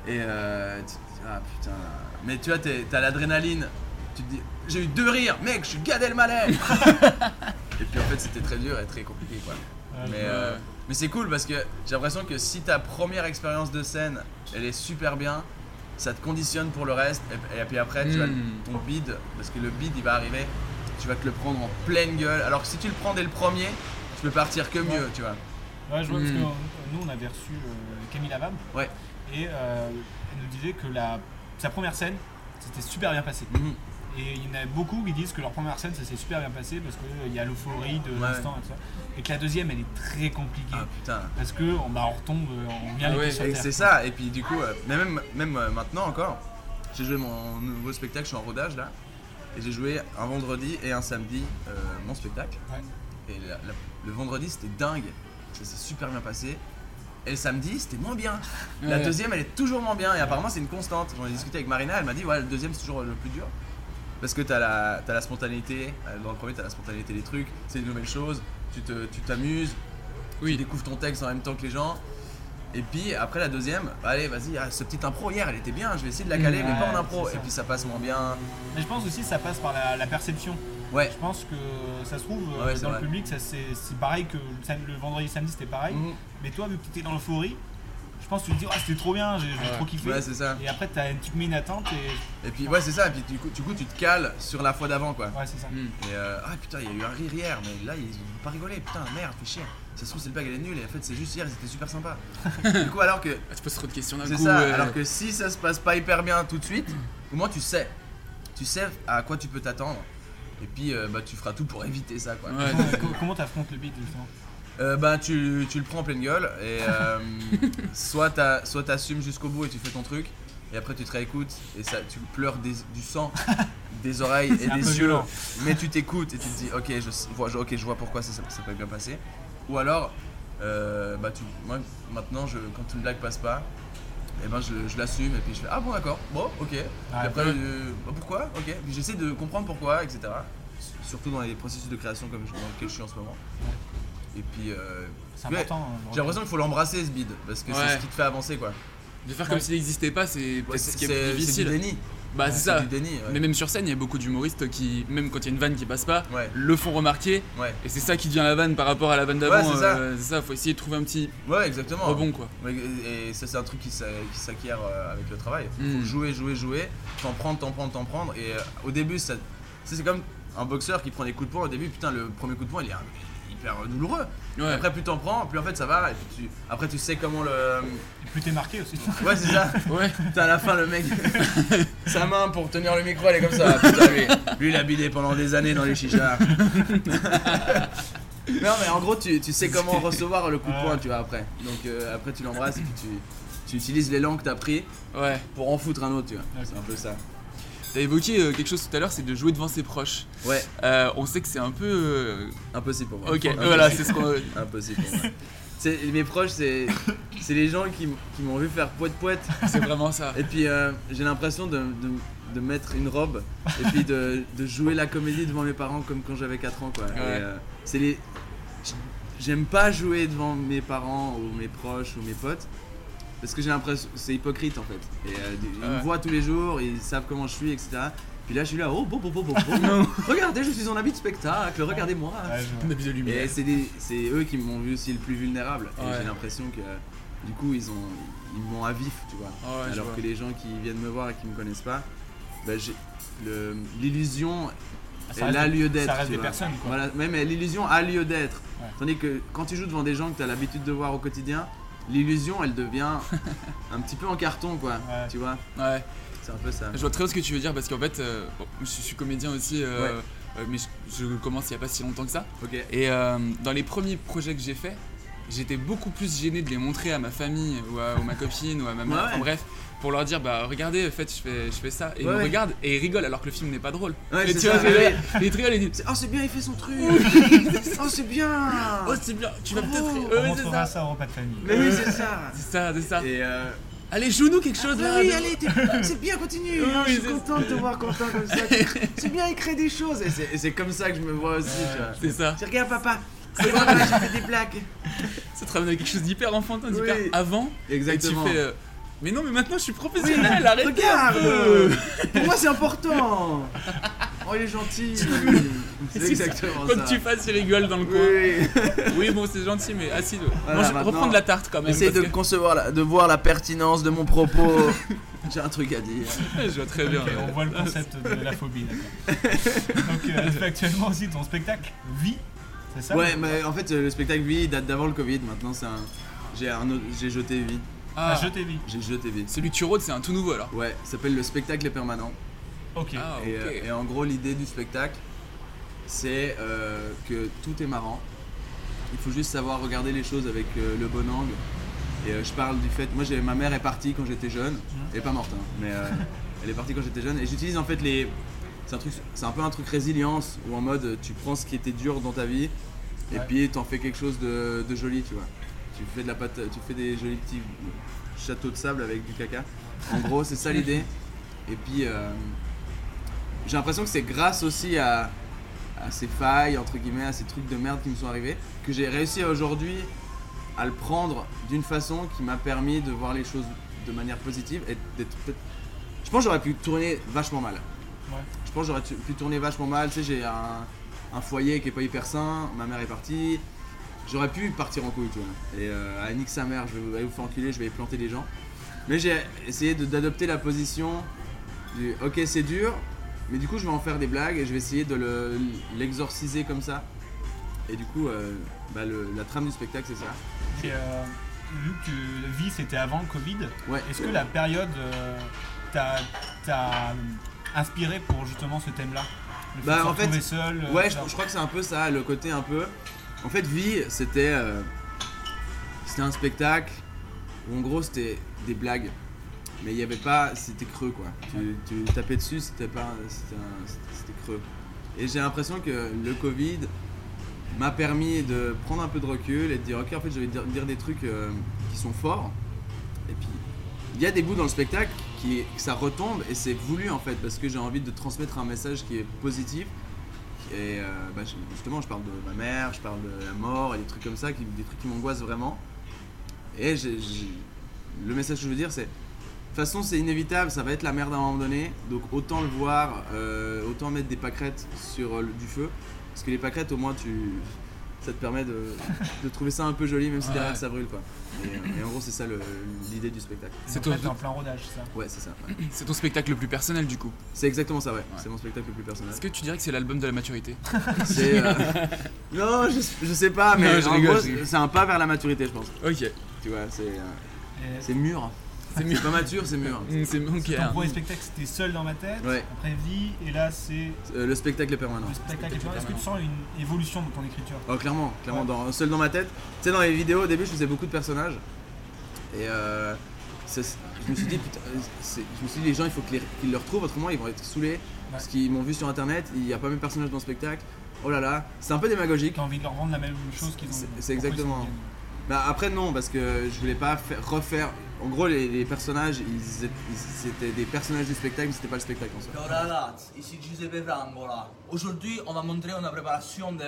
Et euh, tu te dis, ah putain. Mais tu vois, t'as l'adrénaline. Tu te dis, j'ai eu deux rires, mec, je suis Gad Elmaleh Et puis en fait, c'était très dur et très compliqué quoi. Ouais, Mais, euh, mais c'est cool parce que j'ai l'impression que si ta première expérience de scène, elle est super bien, ça te conditionne pour le reste. Et, et puis après, tu vas, Mm. ton bid, parce que le bid il va arriver, tu vas te le prendre en pleine gueule. Alors que si tu le prends dès le premier, tu peux partir que mieux, tu vois. Ouais, je vois parce que Hmm. nous on avait reçu euh, Camille Lavab Ouais. et euh, elle nous disait que la, sa première scène c'était super bien passé. Mhm. Et il y en a beaucoup qui disent que leur première scène ça s'est super bien passé parce qu'il y a l'euphorie de Ouais. l'instant et tout ça. Et que la deuxième elle est très compliquée Ah putain. parce que on, bah, on retombe, euh, on vient les ouais, terre. c'est ça, et puis du coup, euh, mais même, même euh, maintenant encore, j'ai joué mon nouveau spectacle, je suis en rodage là, et j'ai joué un vendredi et un samedi euh, mon spectacle. Ouais. Et la- la- le vendredi c'était dingue, ça s'est super bien passé. et le samedi c'était moins bien. La deuxième elle est toujours moins bien et apparemment c'est une constante. J'en ai discuté avec Marina, elle m'a dit ouais le deuxième c'est toujours le plus dur. Parce que t'as la, t'as la spontanéité, euh, dans le premier t'as la spontanéité des trucs, c'est des nouvelles choses, tu te- tu t'amuses, tu découvres ton texte en même temps que les gens. Et puis après la deuxième, bah, allez vas-y, ah, ce petit impro hier elle était bien, je vais essayer de la caler mais pas en impro. Et puis ça passe moins bien. Mais je pense aussi que ça passe par la, la perception. Ouais. Je pense que ça se trouve euh, Ouais, dans le vrai. public, c'est pareil que le, vendredi samedi c'était pareil. Mhm. Mais toi, vu que tu étais dans l'euphorie, je pense que tu te dis ah c'était trop bien, j'ai Ouais. trop kiffé. Ouais, c'est ça. Et après t'as une petite mine attente et Et puis ouais c'est ça, et puis du coup, du coup tu te cales sur la fois d'avant quoi. ouais c'est ça. Et euh, ah putain, il y a eu un rire hier, mais là ils ont pas rigolé, putain, merde, fais chier. Ça se trouve, c'est le blague, elle est nulle, et en fait, c'est juste hier, c'était super sympa. du coup, alors que. Tu poses trop de questions d'un C'est coup. ça, ouais. alors que si ça se passe pas hyper bien tout de suite, au moins tu sais. Tu sais à quoi tu peux t'attendre. Et puis, euh, bah, tu feras tout pour éviter ça, quoi. Comment t'affrontes le beat justement? Euh, bah, tu, tu le prends en pleine gueule, et euh, soit t'as- soit t'assumes jusqu'au bout et tu fais ton truc, et après tu te réécoutes, et ça, tu pleures des- du sang des oreilles et des yeux, violent. mais tu t'écoutes et tu te dis, ok, je vois, je- vois pourquoi ça, ça peut bien passer. Ou alors, euh, bah, tu, moi, maintenant, je, quand une blague passe pas, et ben je, je l'assume et puis je fais ah bon d'accord bon ok. Puis après euh, bah, pourquoi ok. Puis j'essaie de comprendre pourquoi etc surtout dans les processus de création comme je- dans lesquels je suis en ce moment et puis euh, C'est ouais, important, hein, j'ai l'impression qu'il faut l'embrasser ce bide parce que c'est ce qui te fait avancer quoi De faire comme s'il n'existait pas, c'est peut-être c'est- ce qui est, c'est- plus c'est difficile. du déni. Bah Ouais, c'est c'est ça. du déni, ouais. Mais même sur scène, il y a beaucoup d'humoristes qui, même quand il y a une vanne qui passe pas, Ouais. le font remarquer. Ouais. Et c'est ça qui devient la vanne par rapport à la vanne d'avant. Ouais, c'est ça. euh, c'est ça. Faut essayer de trouver un petit Ouais, exactement. rebond quoi. Et, ça, c'est un truc qui s'a- qui s'acquiert euh, avec le travail. Faut Mm. jouer, jouer, jouer, t'en prendre, t'en prendre, t'en prendre. Et euh, au début, ça, c'est comme un boxeur qui prend des coups de poing. Au début, putain, le premier coup de poing, il est un- hyper douloureux. Ouais. Après, plus t'en prends, plus en fait ça va. Et puis tu, après, tu sais comment le. Et plus t'es marqué aussi. Ouais, c'est ça. Ouais. Putain, à la fin, le mec, sa main pour tenir le micro, elle est comme ça. Putain, lui, lui il a bidé pendant des années dans les chichas. non, mais en gros, tu, tu sais comment recevoir le coup de poing, tu vois, après. Donc, euh, après, tu l'embrasses et puis tu, tu utilises l'élan que t'as pris Ouais. pour en foutre un autre, tu vois. C'est un peu ça. T'as évoqué euh, quelque chose tout à l'heure, c'est de jouer devant ses proches. Ouais. Euh, on sait que c'est un peu. euh, Impossible pour moi. Ok, Impossible. voilà, c'est ce qu'on. Impossible pour moi. C'est- Mes proches, c'est c'est les gens qui, m- qui m'ont vu faire poète poète. C'est vraiment ça. Et puis euh, j'ai l'impression de, de- de mettre une robe et puis de, de jouer la comédie devant mes parents comme quand j'avais 4 ans quoi. Et, euh, c'est les j'aime pas jouer devant mes parents ou mes proches ou mes potes parce que j'ai l'impression c'est hypocrite en fait. Et euh, ils me Ouais. voient tous les jours, ils savent comment je suis etc. Puis là je suis là oh bon bon bon bon bon. Regardez je suis en habit de spectacle, regardez-moi. Vu de lumière. Et c'est eux qui m'ont vu aussi le plus vulnérable. Et j'ai l'impression que du coup ils ont ils m'ont à vif, tu vois. Ah ouais, Alors que les gens qui viennent me voir et qui me connaissent pas, bah, l'illusion Ça elle a lieu d'être. ça reste des vois. personnes, quoi. Voilà, même l'illusion a lieu d'être. Ouais. Tandis que quand tu joues devant des gens que tu as l'habitude de voir au quotidien, l'illusion elle devient un petit peu en carton quoi. Ouais. Tu vois Ouais. C'est un peu ça. Je vois très bien ce que tu veux dire parce qu'en fait, euh, bon, je suis comédien aussi, euh, Ouais. euh, mais je, je commence il y a pas si longtemps que ça. Et euh, dans les premiers projets que j'ai faits, j'étais beaucoup plus gêné de les montrer à ma famille ou à, ou ma copine ou à ma mère, Ouais, enfin ouais. bref, pour leur dire bah regardez, en fait je fais, je fais ça. Et ils Ouais, me regardent et ils rigolent alors que le film n'est pas drôle. Ouais, et c'est tu ça, vois, ouais. et ils te rigolent et ils disent Oh c'est bien il fait son truc Oh c'est bien oh c'est bien, tu vas peut-être. On montrera ça. au repas de famille. Mais oui c'est ça C'est ça, c'est ça. Et euh, Allez, joue-nous quelque chose là. Ah oui, de- allez, t'es- c'est bien, continue. Oui, hein, oui, je suis content de te voir content comme ça. C'est bien, il crée des choses. Et c'est- comme ça que je me vois aussi. tu vois. C'est ça. Tu regarde, papa. C'est vrai, là, j'ai fait des blagues. Ça te ramène à quelque chose d'hyper enfantin, d'hyper Oui. avant. Exactement. Et tu fais. euh, mais non, mais maintenant je suis professionnel, arrêtez. Regarde. un peu. Pour moi, c'est important. Oh, il est gentil. C'est exactement ça. que tu fasses, il rigole dans le coin. Oui. Oui, bon, c'est gentil, mais assis. Voilà, Mange- maintenant, reprends de la tarte quand même. Essaye de concevoir, la- de voir la pertinence de mon propos. J'ai un truc à dire. Je vois très bien. On voit le concept de la phobie, d'accord. Donc, euh, actuellement aussi ton spectacle Vie, c'est ça? Ouais, mais en fait, euh, le spectacle Vie date d'avant le Covid. Maintenant, c'est un. J'ai un jeté Vie. Ah, Ah, je t'ai vu. J'ai jeté Vie. celui que tu rôdes, c'est un tout nouveau alors. Ouais, ça s'appelle le spectacle est permanent. Ok. Ah, Et, euh, et en gros, l'idée du spectacle, c'est euh, que tout est marrant. Il faut juste savoir regarder les choses avec euh, le bon angle. Et euh, je parle du fait, moi j'ai ma mère est partie quand j'étais jeune, elle est pas morte, hein, mais euh, elle est partie quand j'étais jeune. Et j'utilise en fait les, c'est un truc, c'est un peu un truc résilience où en mode tu prends ce qui était dur dans ta vie et Ouais. puis t'en fais quelque chose de, de joli, tu vois. Tu fais de la pâte, tu fais des jolis petits châteaux de sable avec du caca. En gros, c'est ça l'idée. Et puis, euh, j'ai l'impression que c'est grâce aussi à, à ces failles, entre guillemets, à ces trucs de merde qui me sont arrivés, que j'ai réussi aujourd'hui à le prendre d'une façon qui m'a permis de voir les choses de manière positive et d'être. Je pense que j'aurais pu tourner vachement mal. Ouais. Je pense que j'aurais pu tourner vachement mal. Tu sais, j'ai un, un foyer qui est pas hyper sain, ma mère est partie. J'aurais pu partir en couille, tu vois. Et euh, à nique sa mère, je vais vous faire enculer, je vais planter les gens. Mais j'ai essayé d'adopter la position du ok, c'est dur, mais du coup, je vais en faire des blagues et je vais essayer de le- l'exorciser comme ça. Et du coup, euh, bah, le- la trame du spectacle, c'est ça. Et, euh, vu que vie c'était avant le Covid, Ouais. est-ce que la période euh, t'a inspiré pour justement ce thème-là? Bah en fait, seul euh, ouais, je crois que c'est un peu ça, le côté un peu. En fait, vie, c'était, euh, c'était un spectacle où en gros c'était des blagues, mais il y avait pas, c'était creux quoi. Tu, tapais dessus, c'était pas, c'était, creux. Et j'ai l'impression que le Covid m'a permis de prendre un peu de recul et de dire ok en fait je vais dire, des trucs euh, qui sont forts. Et puis il y a des bouts dans le spectacle qui ça retombe et c'est voulu en fait parce que j'ai envie de transmettre un message qui est positif. Et euh, bah, justement, je parle de ma mère, je parle de la mort et des trucs comme ça, qui, des trucs qui m'angoissent vraiment. Et le message que je veux dire, c'est de toute façon, c'est inévitable, ça va être la merde à un moment donné. Donc autant le voir, euh, autant mettre des pâquerettes sur euh, du feu. Parce que les pâquerettes, au moins, tu, ça te permet de, de trouver ça un peu joli, même si Ouais. derrière ça brûle. Quoi. Et, euh, et en gros, c'est ça l'idée du spectacle. C'est ton- en plein rodage, ça Ouais, c'est ça. ouais. C'est ton spectacle le plus personnel du coup. C'est exactement ça, ouais. C'est mon spectacle le plus personnel. Est-ce que tu dirais que c'est l'album de la maturité? C'est. euh, Non, je, je sais pas, mais Non, je en rigole, gros, c'est un pas vers la maturité, je pense. Ok. Tu vois, c'est. euh, C'est mûr. C'est mûr. pas mature, c'est mûr. Mm, C'est ok. Ton hein. premier spectacle c'était seul dans ma tête, Ouais. après vie, et là c'est Euh, le spectacle est permanent. le spectacle. Est-ce que tu sens une évolution dans ton écriture? Oh, clairement, clairement, Ouais. dans, seul dans ma tête. Tu sais, dans les vidéos, au début, je faisais beaucoup de personnages. Et euh, c'est- je me suis dit, putain, euh, c'est- je me suis dit, les gens, il faut qu'ils le retrouvent, autrement, ils vont être saoulés. Parce qu'ils m'ont vu sur internet, il n'y a pas mes personnages dans le spectacle. Oh là là, c'est un peu démagogique. T'as envie de leur vendre la même chose qu'ils ont C'est- pourquoi C'est ils sont exactement. Bah après non parce que je voulais pas faire- refaire. En gros les, les personnages ils, c'était des personnages du spectacle mais c'était pas le spectacle en soi. Ciao ragazzi, ici Giuseppe Frangola. Aujourd'hui, on va montrer une préparation de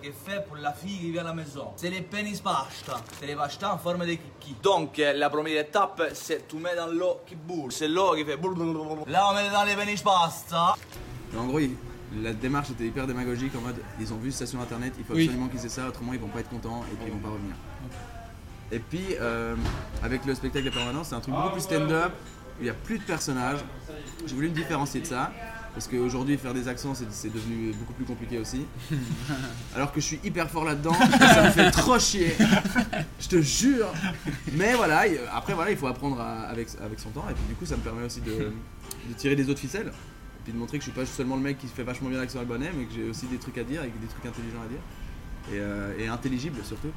qui est faite pour la fille qui vient à la maison. C'est les penis pasta. C'est les pasta en forme de kiki. Donc, euh, la première étape, c'est tu mets dans l'eau qui boule. C'est l'eau qui fait boule. Là, on met dans les penis pasta. En gros il- la démarche était hyper démagogique en mode ils ont vu ça sur internet, il faut Oui. absolument qu'ils aient ça autrement ils vont pas être contents et puis ils vont pas revenir. Et puis euh, avec le spectacle de permanence c'est un truc beaucoup plus stand-up, où il y a plus de personnages. J'ai voulu me différencier de ça. Parce qu'aujourd'hui faire des accents c'est devenu beaucoup plus compliqué aussi. Alors que je suis hyper fort là-dedans, ça me fait trop chier. Je te jure. Mais voilà, il- après voilà, il faut apprendre à- avec, avec son temps et puis du coup ça me permet aussi de, de tirer des autres ficelles. Et puis de montrer que je suis pas seulement le mec qui fait vachement bien l'accent albanais, mais que j'ai aussi des trucs à dire et des trucs intelligents à dire. Et, euh, et intelligibles surtout.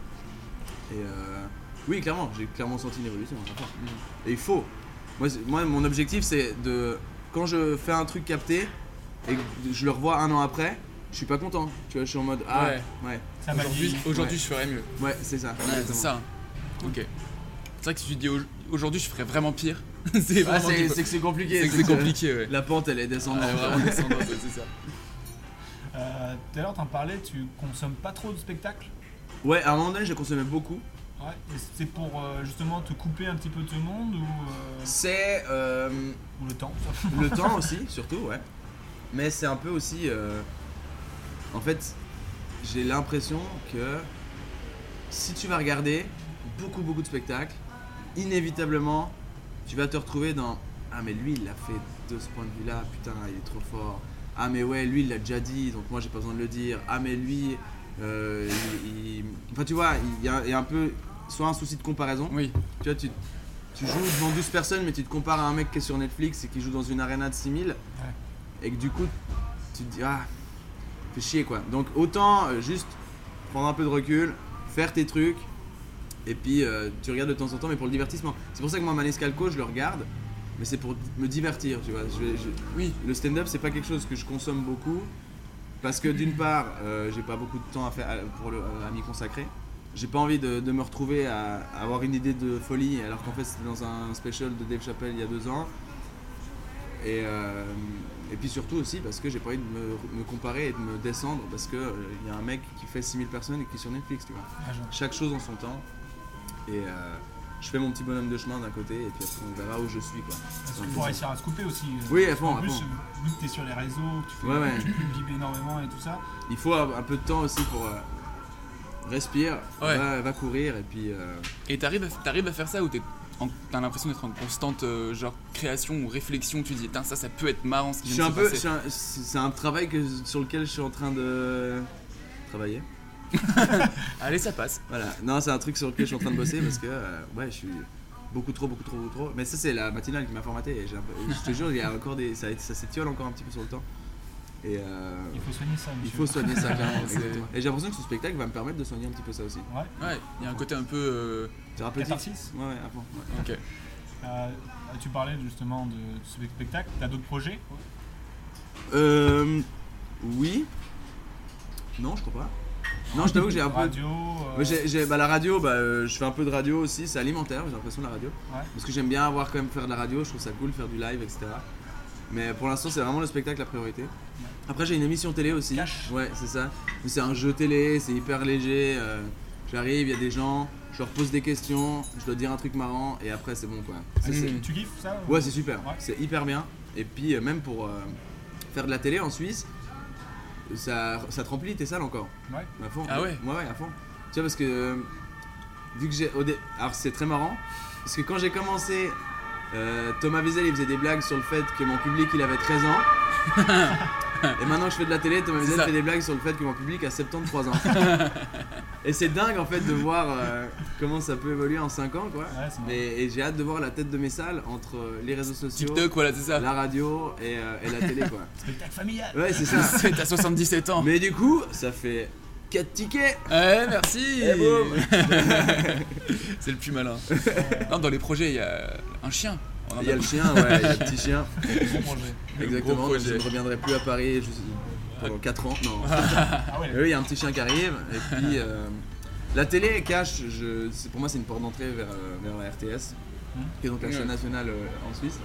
Et euh, oui, clairement, j'ai clairement senti une évolution. Et il faut. Moi, mon objectif, c'est de. Quand je fais un truc capté et que je le revois un an après, je suis pas content. Tu vois, je suis en mode. Ah, Ouais. ouais. Ça m'a Aujourd'hui, aujourd'hui Ouais. je ferais mieux. Ouais, c'est ça. Ouais, c'est ça. Ok. C'est vrai que si tu te dis au- aujourd'hui je ferais vraiment pire, c'est Ah, vraiment c'est que c'est compliqué. C'est que c'est compliqué, ouais. La pente, elle est descendante. Vraiment c'est ça. Euh, Tout à l'heure, t'en parlais, tu consommes pas trop de spectacles? Ouais, à un moment donné, j'ai consommé beaucoup. Ouais. Et c'est pour euh, justement te couper un petit peu de ce monde ou, euh, C'est. euh, ou le temps Le temps aussi, surtout, ouais. Mais c'est un peu aussi. En fait, j'ai l'impression que si tu vas regarder beaucoup, beaucoup de spectacles, inévitablement, tu vas te retrouver dans Ah, mais lui, il l'a fait de ce point de vue-là, putain, il est trop fort. Ah, mais ouais, lui, il l'a déjà dit, donc moi, j'ai pas besoin de le dire. Ah, mais lui, euh, il, il- Enfin, tu vois, il y, a, il y a un peu soit un souci de comparaison. Oui. Tu vois, tu, tu joues devant 12 personnes, mais tu te compares à un mec qui est sur Netflix et qui joue dans une arena de 6000. Et que du coup, tu te dis, ah, fais chier quoi. Donc autant euh, juste prendre un peu de recul, faire tes trucs, et puis euh, tu regardes de temps en temps, mais pour le divertissement. C'est pour ça que moi, Manescalco, je le regarde, mais c'est pour me divertir, tu vois. Je vais- je- Oui. Le stand-up, c'est pas quelque chose que je consomme beaucoup, parce que d'une part, euh, j'ai pas beaucoup de temps à, faire, à- pour le- à m'y consacrer. J'ai pas envie de, de me retrouver à, à avoir une idée de folie alors qu'en fait c'était dans un special de Dave Chappelle il y a deux ans. Et, euh, et puis surtout aussi parce que j'ai pas envie de me, me comparer et de me descendre parce que euh, y a un mec qui fait 6000 personnes et qui est sur Netflix, tu vois. Ah. Chaque chose en son temps. Et euh, je fais mon petit bonhomme de chemin d'un côté et puis après on verra où je suis quoi. Parce qu'il faut réussir à se couper aussi. Oui, à fond, à plus, vu que tu es sur les réseaux, que tu, fais, Ouais, ouais. tu publies énormément et tout ça. Il faut un, peu de temps aussi pour respire, Ouais. va, va courir et puis. euh, Et t'arrives à, t'arrives à faire ça ou t'as l'impression d'être en constante euh, genre création ou réflexion Tu dis, ça, ça peut être marrant ce qui Je vient de se passer. c'est un travail que, sur lequel je suis en train de travailler. Allez, ça passe. Voilà, non, c'est un truc sur lequel je suis en train de bosser parce que euh, ouais, je suis beaucoup trop, beaucoup trop, beaucoup trop. Mais ça, c'est la matinale qui m'a formaté. Et je te jure, il y a encore des, ça, ça s'étiole encore un petit peu sur le temps. Et euh, Il faut soigner ça, Il faut soigner ça, clairement. Et j'ai l'impression que ce spectacle va me permettre de soigner un petit peu ça aussi. Ouais. Ouais, il y a un côté un peu. euh, Thérapeutique. Ouais, ouais, à fond. ouais. Ok. Euh, tu parlais justement de ce spectacle. T'as d'autres projets? Euh. Oui. Non, je crois pas. Non, je t'avoue que j'ai un peu. Radio, euh, bah, la radio, bah, euh, je fais un peu de radio aussi, c'est alimentaire, j'ai l'impression, la radio. Ouais. Parce que j'aime bien avoir quand même faire de la radio, je trouve ça cool, faire du live, etc. Mais pour l'instant, c'est vraiment le spectacle la priorité. Après, j'ai une émission télé aussi. Ouais, c'est ça. C'est un jeu télé, c'est hyper léger. euh, J'arrive, il y a des gens, je leur pose des questions, je dois dire un truc marrant et après, c'est bon quoi. Ah, tu- kiffes ça Ouais, c'est super. C'est hyper bien. Et puis, euh, même pour euh, faire de la télé en Suisse, ça, ça te remplit tes salles encore. Ouais. À fond. Ah ouais Ouais, ouais, à fond. Tu vois, parce que euh, vu que j'ai. Alors, c'est très marrant. Parce que quand j'ai commencé, euh, Thomas Wiesel il faisait des blagues sur le fait que mon public il avait 13 ans. Et maintenant que je fais de la télé, Thomas Wiesel fait des blagues sur le fait que mon public a 73 ans. et c'est dingue en fait de voir euh, comment ça peut évoluer en 5 ans quoi. et et j'ai hâte de voir la tête de mes salles entre euh, les réseaux sociaux, TikTok, voilà, c'est ça. la radio et, euh, et la télé quoi. Spectacle familial Ouais, c'est ça. T'as 77 ans. Mais du coup, ça fait 4 tickets. Ouais, merci. Et boum. c'est le plus malin. non, dans les projets, il y a un chien. On en Il y a le chien, ouais, il y a le petit chien. Projet. Exactement, Gros donc projet. je ne reviendrai plus à Paris pendant 4 ans. Non. Ah ouais. Oui, il y a un petit chien qui arrive. Et puis, euh, la télé, je, c'est- pour moi, c'est une porte d'entrée vers, euh, vers la RTS, qui est donc la chaîne nationale euh, en Suisse.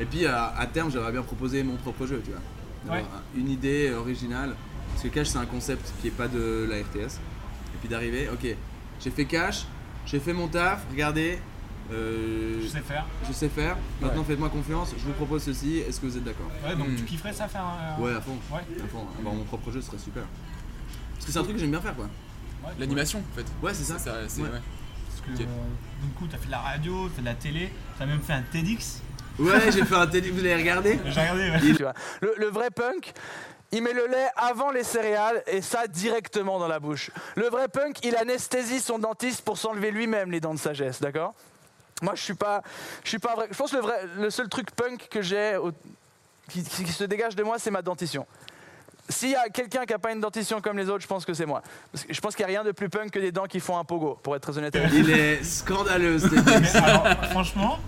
Et puis, à, à terme, j'aimerais bien proposer mon propre jeu, tu vois. D'avoir Ouais. un- Une idée originale. Parce que Cash, c'est un concept qui est pas de la RTS. Et puis d'arriver, ok, j'ai fait Cash, j'ai fait mon taf, regardez. euh, Je sais faire. Je sais faire. Maintenant, faites-moi confiance. Je vous propose ceci. Est-ce que vous êtes d'accord Ouais, donc Hmm. tu kifferais ça faire un. Ouais, à fond. Ouais. À fond. Avoir mon propre jeu serait super. Parce que c'est un truc que j'aime bien faire, quoi. Ouais, L'animation, en fait. Ouais, c'est ça. c'est- Ouais. ouais. Parce que euh, du coup, t'as fait de la radio, t'as fait de la télé, t'as même fait un TEDx. Ouais, j'ai fait un télé. Vous l'avez regardé J'ai regardé, ouais. Le vrai punk, il met le lait avant les céréales et ça directement dans la bouche. Le vrai punk, il anesthésie son dentiste pour s'enlever lui-même les dents de sagesse, d'accord? Moi, je suis pas, je suis pas vrai. Je pense que le, vrai, le seul truc punk que j'ai, au- qui, qui- se dégage de moi, c'est ma dentition. S'il y a quelqu'un qui n'a pas une dentition comme les autres, je pense que c'est moi. Parce que je pense qu'il n'y a rien de plus punk que des dents qui font un pogo, pour être très honnête avec vous. Il est scandaleux, ce alors, franchement,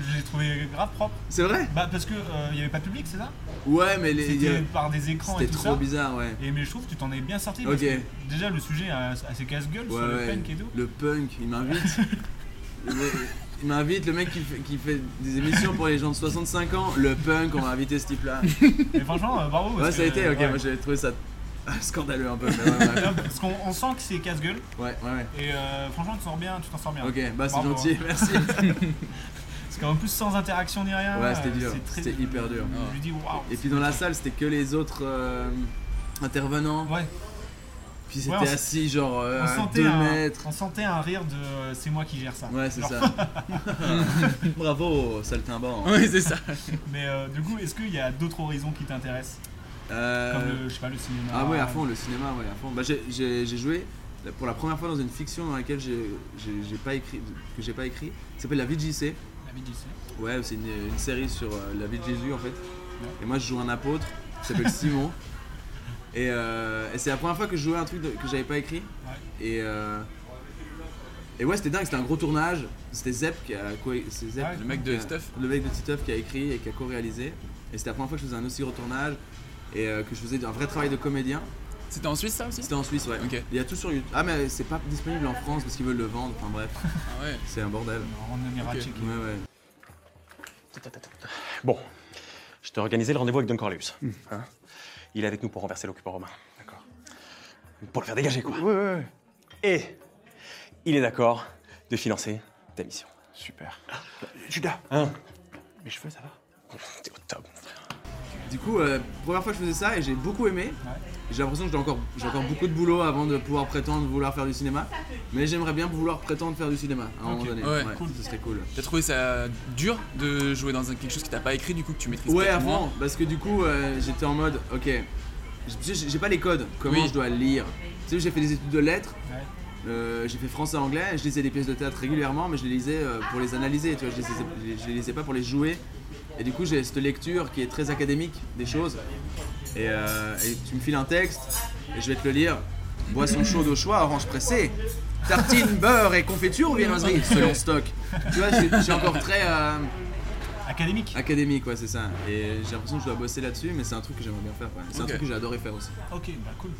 je l'ai trouvé grave propre. C'est vrai Bah, parce que euh, il y avait pas de public, c'est ça Ouais, mais les. C'était par des écrans et C'était tout trop ça. bizarre, ouais. Et mais je trouve que tu t'en es bien sorti. parce que déjà, le sujet est assez casse-gueule Ouais, sur le ouais. punk et tout. Le punk, il m'invite. Il m'invite, le mec qui fait, qui fait des émissions pour les gens de 65 ans. Le punk, on va inviter ce type-là. Mais franchement, euh, bravo. Ouais, ça a été, ok, ouais. moi j'avais trouvé ça scandaleux un peu. Mais ouais, ouais. Parce qu'on on sent que c'est casse-gueule. Ouais, ouais, ouais. Et euh, franchement, tu t'en sors bien, tu t'en sors bien. Ok, bah c'est gentil, hein. merci. Parce qu'en plus, sans interaction ni rien. Ouais, c'était euh, dur, c'était hyper dur. Je lui dis, waouh. Et puis dans la salle, c'était que les autres euh, intervenants. Ouais. Puis Ouais, c'était on s- assis genre euh, on à sentait, 2 un, mètres. on sentait un rire de euh, c'est moi qui gère ça. Ouais, c'est ça. Bravo, saltimbanque. Oui, c'est ça. Mais euh, du coup, est-ce qu'il y a d'autres horizons qui t'intéressent? Comme le, je sais pas, le cinéma Ah ouais, à fond, le cinéma, ouais, à fond. Bah, j'ai- joué pour la première fois dans une fiction dans laquelle j'ai pas écrit, que j'ai pas écrit, qui s'appelle La vie de JC. Ouais, c'est une, une série sur euh, la vie de Jésus en fait. Et moi je joue un apôtre qui s'appelle Simon. Et, euh, et c'est la première fois que je jouais un truc de- que j'avais pas écrit. Et, euh, et ouais, c'était dingue, c'était un gros tournage. C'était Zep qui a co- c'est Zep, ouais, le mec de Stuff. Le mec de Titeuf qui a écrit et qui a co-réalisé. Et c'était la première fois que je faisais un aussi gros tournage et euh, que je faisais un vrai travail de comédien. C'était en Suisse ça aussi C'était en Suisse, ouais. Ok. Il y a tout sur YouTube. Ah, mais c'est pas disponible en France parce qu'ils veulent le vendre. Enfin bref. Ah ouais. C'est un bordel. On ira Ok. checker. Ouais, ouais. Bon, je t'ai organisé le rendez-vous avec Don Corleus. Hein? Il est avec nous pour renverser l'occupant romain. D'accord. Pour le faire dégager, quoi. Ouais, ouais, ouais. Et il est d'accord de financer ta mission. Super. Judas, Hein? Mes cheveux, ça va? T'es au top. Du coup, euh, première fois que je faisais ça et j'ai beaucoup aimé. J'ai l'impression que j'ai encore, j'ai encore beaucoup de boulot avant de pouvoir prétendre vouloir faire du cinéma. Mais j'aimerais bien vouloir prétendre faire du cinéma à un moment Ok. donné. Ouais. cool. Ce serait cool. T'as trouvé ça dur de jouer dans un- quelque chose que t'as pas écrit du coup que tu maîtrises Ouais, fond, parce que du coup, euh, j'étais en mode, ok, j'ai j'ai pas les codes, comment Oui. je dois lire Tu sais, j'ai fait des études de lettres, euh, j'ai fait français anglais, je lisais des pièces de théâtre régulièrement, mais je les lisais euh, pour les analyser, tu vois, je les, lisais, je les lisais pas pour les jouer. Et du coup, j'ai cette lecture qui est très académique des choses. Et, euh, et tu me files un texte, et je vais te le lire. Boisson chaude au choix, orange pressée. Tartine, beurre et confiture ou viennoiserie selon stock. Tu vois, je suis- je suis encore très. euh, Académique Académique, ouais, c'est ça. Et j'ai l'impression que je dois bosser là-dessus, mais c'est un truc que j'aimerais bien faire. ouais. C'est un truc que j'ai adoré faire aussi. Ok, bah cool.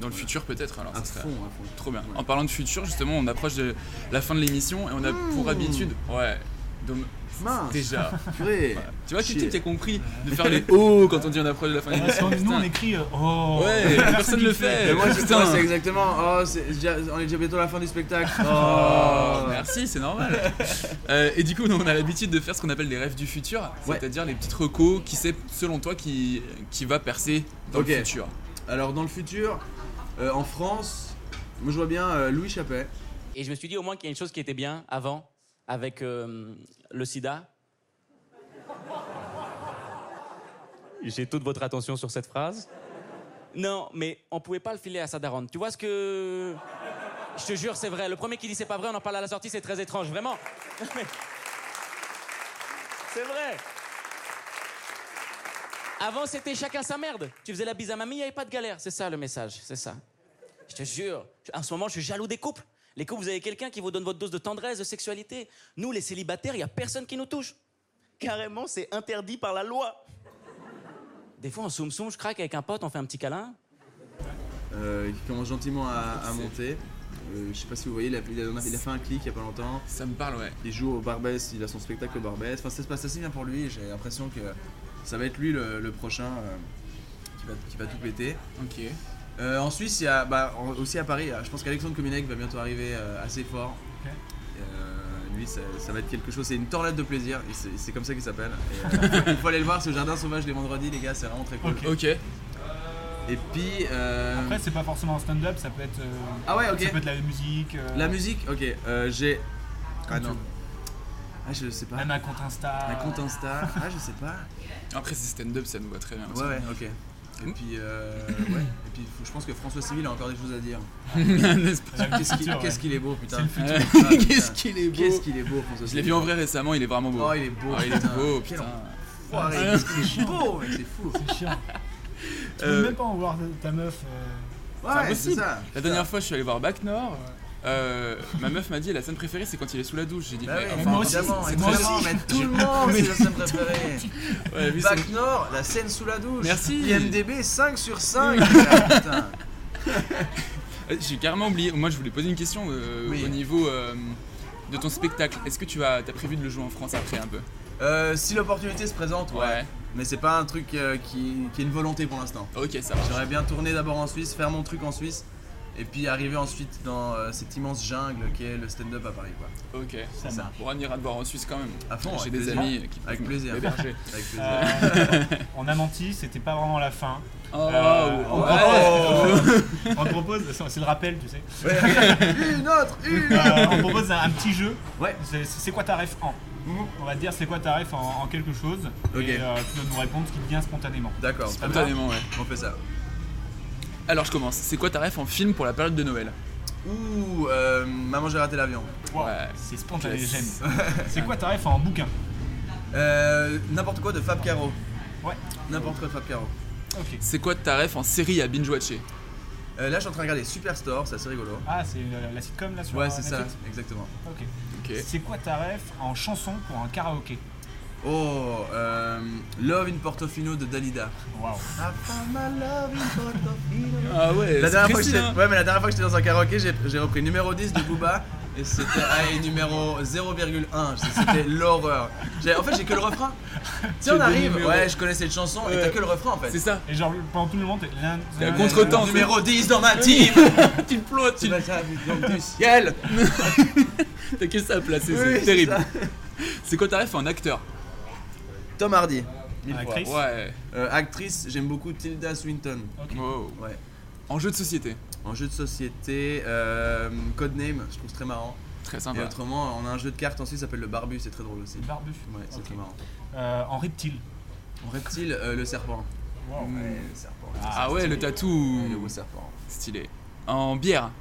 Dans le futur peut-être alors. À ça serait fond, à fond. Trop bien. En parlant de futur, justement, on approche de la fin de l'émission et on a pour habitude, ouais, Mince. déjà. Purée. Voilà. Tu vois, type t'as compris de faire les oh quand on dit on approche de la fin de Ouais, l'émission nous on écrit euh, oh. Ouais, personne qui le fait. Mais moi, c'est Putain. moi, c'est exactement. Oh, déjà- on est déjà bientôt à la fin du spectacle. Oh, Oh, merci, c'est normal. Euh, et du coup, nous, on a l'habitude de faire ce qu'on appelle les rêves du futur, Ouais. c'est-à-dire les petites recos qui c'est selon toi qui, qui va percer dans Ok. le futur. Alors, dans le futur, euh, en France, moi je vois bien euh, Louis Chappet. Et je me suis dit au moins qu'il y a une chose qui était bien avant, avec euh, le sida. J'ai toute votre attention sur cette phrase. Non, mais on pouvait pas le filer à sa daronne. Tu vois ce que. Je te jure, c'est vrai. Le premier qui dit c'est pas vrai, on en parle à la sortie, c'est très étrange, vraiment. c'est vrai. Avant, c'était chacun sa merde. Tu faisais la bise à mamie, il n'y avait pas de galère. C'est ça le message, c'est ça. Je te jure, en ce moment, je suis jaloux des couples. Les couples, vous avez quelqu'un qui vous donne votre dose de tendresse, de sexualité. Nous, les célibataires, il n'y a personne qui nous touche. Carrément, c'est interdit par la loi. Des fois, en soum soum, je craque avec un pote, on fait un petit câlin. euh, qui commence gentiment à, à monter. Euh, je sais pas si vous voyez, il a, il a- il a fait un clic il y a pas longtemps. Ça me parle, ouais. Il joue au Barbès, il a son spectacle au Barbès. Enfin, ça se passe assez bien pour lui. J'ai l'impression que ça va être lui le, le prochain euh, qui, va, qui va tout péter. Ok. Euh, en Suisse, il y a bah, en- aussi à Paris, je pense qu'Alexandre Kominek va bientôt arriver euh, assez fort. Euh, lui, ça, ça va être quelque chose, c'est une tornade de plaisir, et c'est- c'est comme ça qu'il s'appelle. Et, euh, il faut aller le voir, c'est au Jardin Sauvage les vendredis, les gars, c'est vraiment très cool. Ok. Et puis. euh, Après, c'est pas forcément un stand-up, ça peut être. euh, Ah ouais, ok. Ça peut être la musique. euh, La musique, ok. euh, J'ai. Ah non. Ah, je sais pas. Même un compte Insta. Un compte Insta. Ah, je sais pas. Après, c'est stand-up, ça nous va très bien. aussi. Ouais, ouais, ok. Et puis, euh, ouais. Et puis, faut- je pense que François Civil a encore des choses à dire. N'est-ce pas Qu'est-ce qu'il qu'est-ce est beau, putain. C'est le futur. Ah, putain. Qu'est-ce qu'il est beau. Qu'est-ce qu'il est beau, François Je Civil. l'ai vu en vrai récemment, il est vraiment beau. Oh, il est beau. Ah, il est putain. beau, Quel putain. enfoiré, Qu'est-ce qu'il est beau, mec, c'est fou. C'est chiant. Tu peux Euh, même pas en voir ta meuf. euh, Ouais, c'est impossible. c'est ça. La dernière fois, je suis allé voir Bac Nord. Euh, ma meuf m'a dit la scène préférée c'est quand il est sous la douche. J'ai dit Bah mais oui, enfin, moi aussi, évidemment, c'est moi évidemment, aussi. mais tout le monde, c'est la scène préférée. Ouais, Bac Nord, la scène sous la douche. Merci. IMDB 5 sur 5. putain. Euh, J'ai carrément oublié. Moi, je voulais poser une question euh, Oui. au niveau euh, de ton spectacle. Est-ce que tu as, as prévu de le jouer en France après un peu? Euh, si l'opportunité se présente, ouais. Ouais. Mais c'est pas un truc euh, qui, qui est une volonté pour l'instant. Ok, ça marche. J'aimerais bien tourner d'abord en Suisse, faire mon truc en Suisse, et puis arriver ensuite dans euh, cette immense jungle qui est le stand-up à Paris, quoi. Ok, C'est ça. Bon, on ira te voir en Suisse quand même. À fond, J'ai des plaisir. amis qui Avec peuvent plaisir. Avec plaisir. Euh, on a menti, c'était pas vraiment la fin. Oh, on, ouais. propose, on propose, c'est le rappel, tu sais. une autre, une Euh, on propose un, un petit jeu. Ouais. C'est quoi ta ref en On va te dire c'est quoi ta ref en, en quelque chose. Ok. Et euh, tu dois nous répondre ce qui te vient spontanément. D'accord, Spontanément, ouais. on fait ça. Alors, je commence. C'est quoi ta ref en film pour la période de Noël Ouh, euh, maman j'ai raté l'avion. Wow, Ouais. C'est spontané, j'aime. C'est quoi ta ref en bouquin Euh, N'importe quoi de Fab Caro. Ouais. N'importe quoi de Fab Caro. Ok. C'est quoi ta ref en série à binge-watcher? Euh, là, je suis en train de regarder Superstore, c'est assez rigolo. Ah, c'est euh, la sitcom là sur Ouais, c'est ça, Netflix? exactement. Ok. Ok. C'est quoi ta ref en chanson pour un karaoké? Oh, euh, Love in Portofino de Dalida. Waouh. Ah ouais, La dernière fois que j'étais hein. ouais, mais la dernière fois que j'étais dans un karaoké, j'ai j'ai repris numéro 10 de Booba et c'était ah, et numéro 0,1. C'était l'horreur. J'ai- En fait, j'ai que le refrain. Tu sais, on des arrive, numéros. ouais, je connais cette chanson et t'as que le refrain en fait. C'est ça. Et genre, pendant tout le monde, t'es. Un contre-temps. Numéro 10 dans ma team. Tu le plottes, tu vas du ciel. T'as que ça à placer, c'est terrible. C'est quoi ta ref en acteur Tom Hardy. Mille fois. Actrice Ouais. Euh, actrice, j'aime beaucoup Tilda Swinton. Wow. Ouais. En jeu de société En jeu de société, euh, Codename, je trouve très marrant. Très sympa. Et autrement, on a un jeu de cartes ensuite, ça s'appelle le Barbu, c'est très drôle aussi. Le Barbu Ouais, c'est très marrant. Euh, en reptile. En reptile, euh, le serpent. Wow. Ouais, le serpent. Ah, ouais, le tatou. Le beau serpent. Stylé. En bière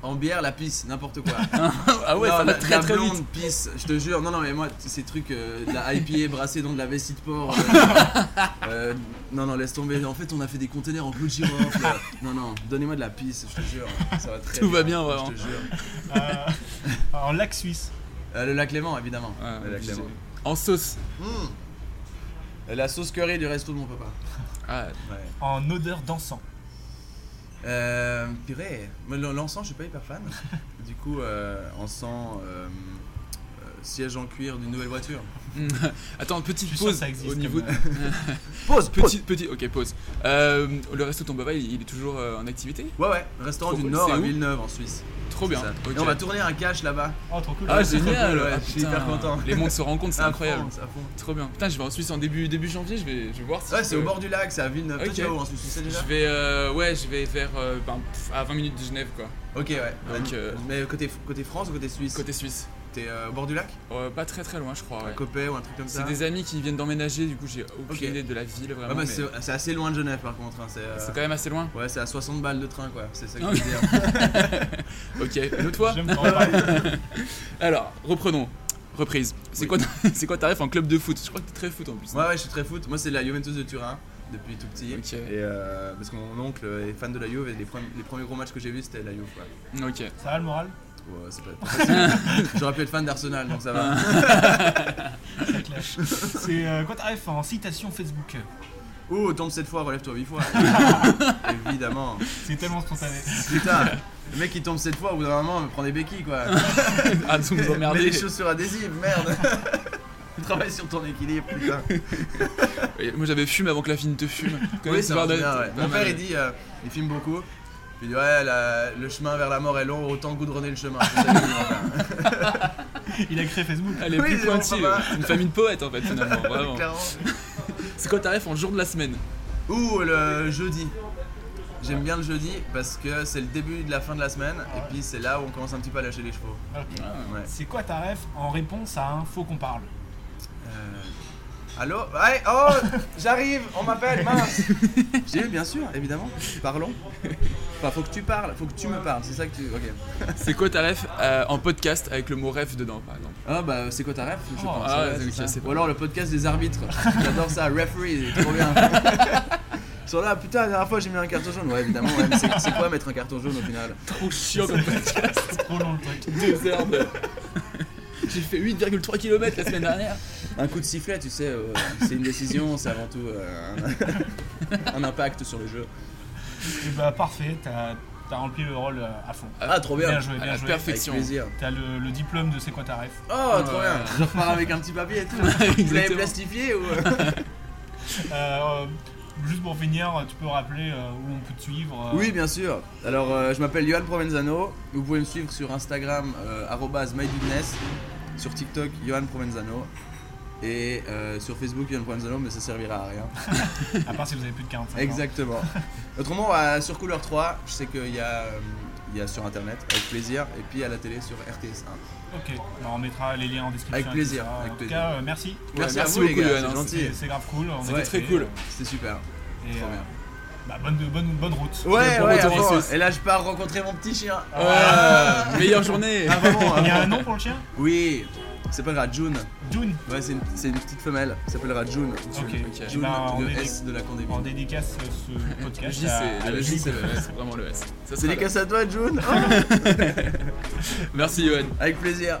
En bière, la pisse, n'importe quoi. Ah ouais, Non, ça va la, très, la très blonde vite. pisse, je te jure. Non, non, mais moi, ces trucs, euh, de la IPA brassée dans de la vessie de porc. euh, euh, non, non, laisse tomber. En fait, on a fait des containers en clou de girofle. Non, non, donnez-moi de la pisse, je te jure. Ça va très Tout va bien, vraiment. Je te jure. Euh, en lac suisse. Euh, le lac Léman, évidemment. Ouais, le lac obligé. Léman. En sauce. Mmh. La sauce curry du resto de mon papa. Ah, Ouais. En odeur d'encens. Euh, purée, l'encens, je suis pas hyper fan. du coup, euh, encens, siège en cuir d'une nouvelle voiture. Attends, petite pause que ça existe au niveau. Pause, petit, petit, ok, pause. Euh, le resto de ton papa, il, il est toujours euh, en activité? Ouais, ouais, restaurant Trop du cool. Nord à Villeneuve en Suisse. Trop bien. Et on va tourner un cache là-bas. Oh, trop cool. Ah, génial! cool, ouais, Ah, je suis hyper content. Les mondes se rencontrent, c'est incroyable. fond, à fond. Trop bien. Putain, je vais en Suisse en début, début janvier, je vais, je vais voir si. Ouais, c'est au bord du lac, c'est à Villeneuve. Toi, Ok. tu vas où en Suisse? Tu sais déjà? Je vais, euh, ouais, je vais vers euh, ben, pff, à 20 minutes de Genève, quoi. Ok, ouais. Donc, euh, Mais côté, côté France ou côté Suisse? Côté suisse. T'es euh, au bord du lac Euh, pas très très loin, je crois. Un Ouais. ou un truc comme ça C'est des amis qui viennent d'emménager, du coup, j'ai aucune idée de la ville vraiment. Ouais, bah, mais- c'est assez loin de Genève par contre. hein, C'est euh, C'est quand même assez loin. Ouais, c'est à 60 balles de train quoi. C'est ça que je veux dire. ok, une fois. Alors, reprenons. Reprise. C'est quoi, c'est quoi ta ref en club de foot? Je crois que t'es très foot en plus. Ouais, ouais, je suis très foot. Moi, c'est la Juventus de Turin depuis tout petit. Ok. Et euh, parce que mon oncle est fan de la Juve et les, premiers, les premiers gros matchs que j'ai vus c'était la Juve. Quoi. Ok. Ça va le moral? Ouais, c'est pas. J'aurais pu être fan d'Arsenal donc ça va. Ça clash. C'est euh, quoi ta ref en citation Facebook? Ouh, tombe cette fois, relève-toi 8 fois. Évidemment. C'est tellement spontané. Putain, le mec qui tombe cette fois, au bout d'un moment, me prend des béquilles quoi. Ah, vous nous Mets les chaussures adhésives, merde. Travaille sur ton équilibre, putain. Moi j'avais fume avant que la fille ne te fume. Oui, ce ça genre marche de- bien, ouais. Mon père, il dit, euh, il filme beaucoup. Puis il dit, ouais, la- le chemin vers la mort est long, autant goudronner le chemin. Il a créé Facebook. Elle est Oui, plus pointue. une famille de poètes en fait finalement. Vraiment. C'est quoi ta ref en jour de la semaine? Ou le jeudi. J'aime bien le jeudi parce que c'est le début de la fin de la semaine et puis c'est là où on commence un petit peu à lâcher les chevaux. Ouais. C'est quoi ta ref en réponse à un faux qu'on parle? Euh, Allô Ouais, oh, j'arrive, on m'appelle, mince. J'ai eu, bien sûr, évidemment. Parlons. Enfin, faut que tu parles, faut que tu me parles, c'est ça que tu. Ok. C'est quoi ta ref euh, en podcast avec le mot ref dedans par exemple? Ah bah c'est quoi ta ref? Je Oh, pense. ah, ouais, c'est- ça. Ou alors le podcast des arbitres. J'adore ça, referee, c'est trop bien. Ils sont là, putain, la dernière fois j'ai mis un carton jaune. Ouais, évidemment, ouais, mais c'est c'est quoi mettre un carton jaune au final? Trop chiant comme podcast. C'est trop long le truc. Deux heures de. J'ai fait 8,3 km la semaine dernière. Un coup de sifflet, tu sais, euh, c'est une décision, c'est avant tout euh, un, un impact sur le jeu. Et bah parfait, t'as as rempli le rôle euh, à fond. Ah, trop bien. Bien joué, À bien la joué. perfection. Avec plaisir. T'as le, le diplôme de c'est quoi ta ref Oh, trop bien. Je repars avec un petit papier et tout. Vous l'avez plastifié ou Euh, Juste pour finir, tu peux rappeler euh, où on peut te suivre euh, Oui, bien sûr. Alors, je m'appelle Johan Provenzano. Vous pouvez me suivre sur Instagram, euh, mygoodness. Sur TikTok, Johan Provenzano. Et euh, sur Facebook, Johan Provenzano, mais ça servira à rien. À part si vous avez plus de 45 ans. Exactement. Autrement, euh, sur Couleur 3, je sais qu'il y, a, euh, il y a sur internet, avec plaisir. Et puis à la télé sur RTS1. Ok, bah, on mettra les liens en description. Avec plaisir, avec en plaisir. tout cas, euh, merci. Merci, à vous, les beaucoup, gars, Johan, c'est hein, gentil. C'est grave cool. C'était très cool. euh, C'était super. Et, Trop euh, bien. Bah, bonne, bonne, bonne route. Ouais. Et là, je pars rencontrer mon petit chien. Ouais, meilleure journée. Ah, vraiment, Il y a un nom pour le chien? Oui, il s'appellera June. June. Ouais, c'est une, c'est une petite femelle, il s'appellera June. June, Bah, on le S de la Condé. On dédicace ce Le podcast. J, à- c'est à le J, June. c'est le S, vraiment le S. Ça C'est dédicace à toi, June là. Merci Johan. Avec plaisir.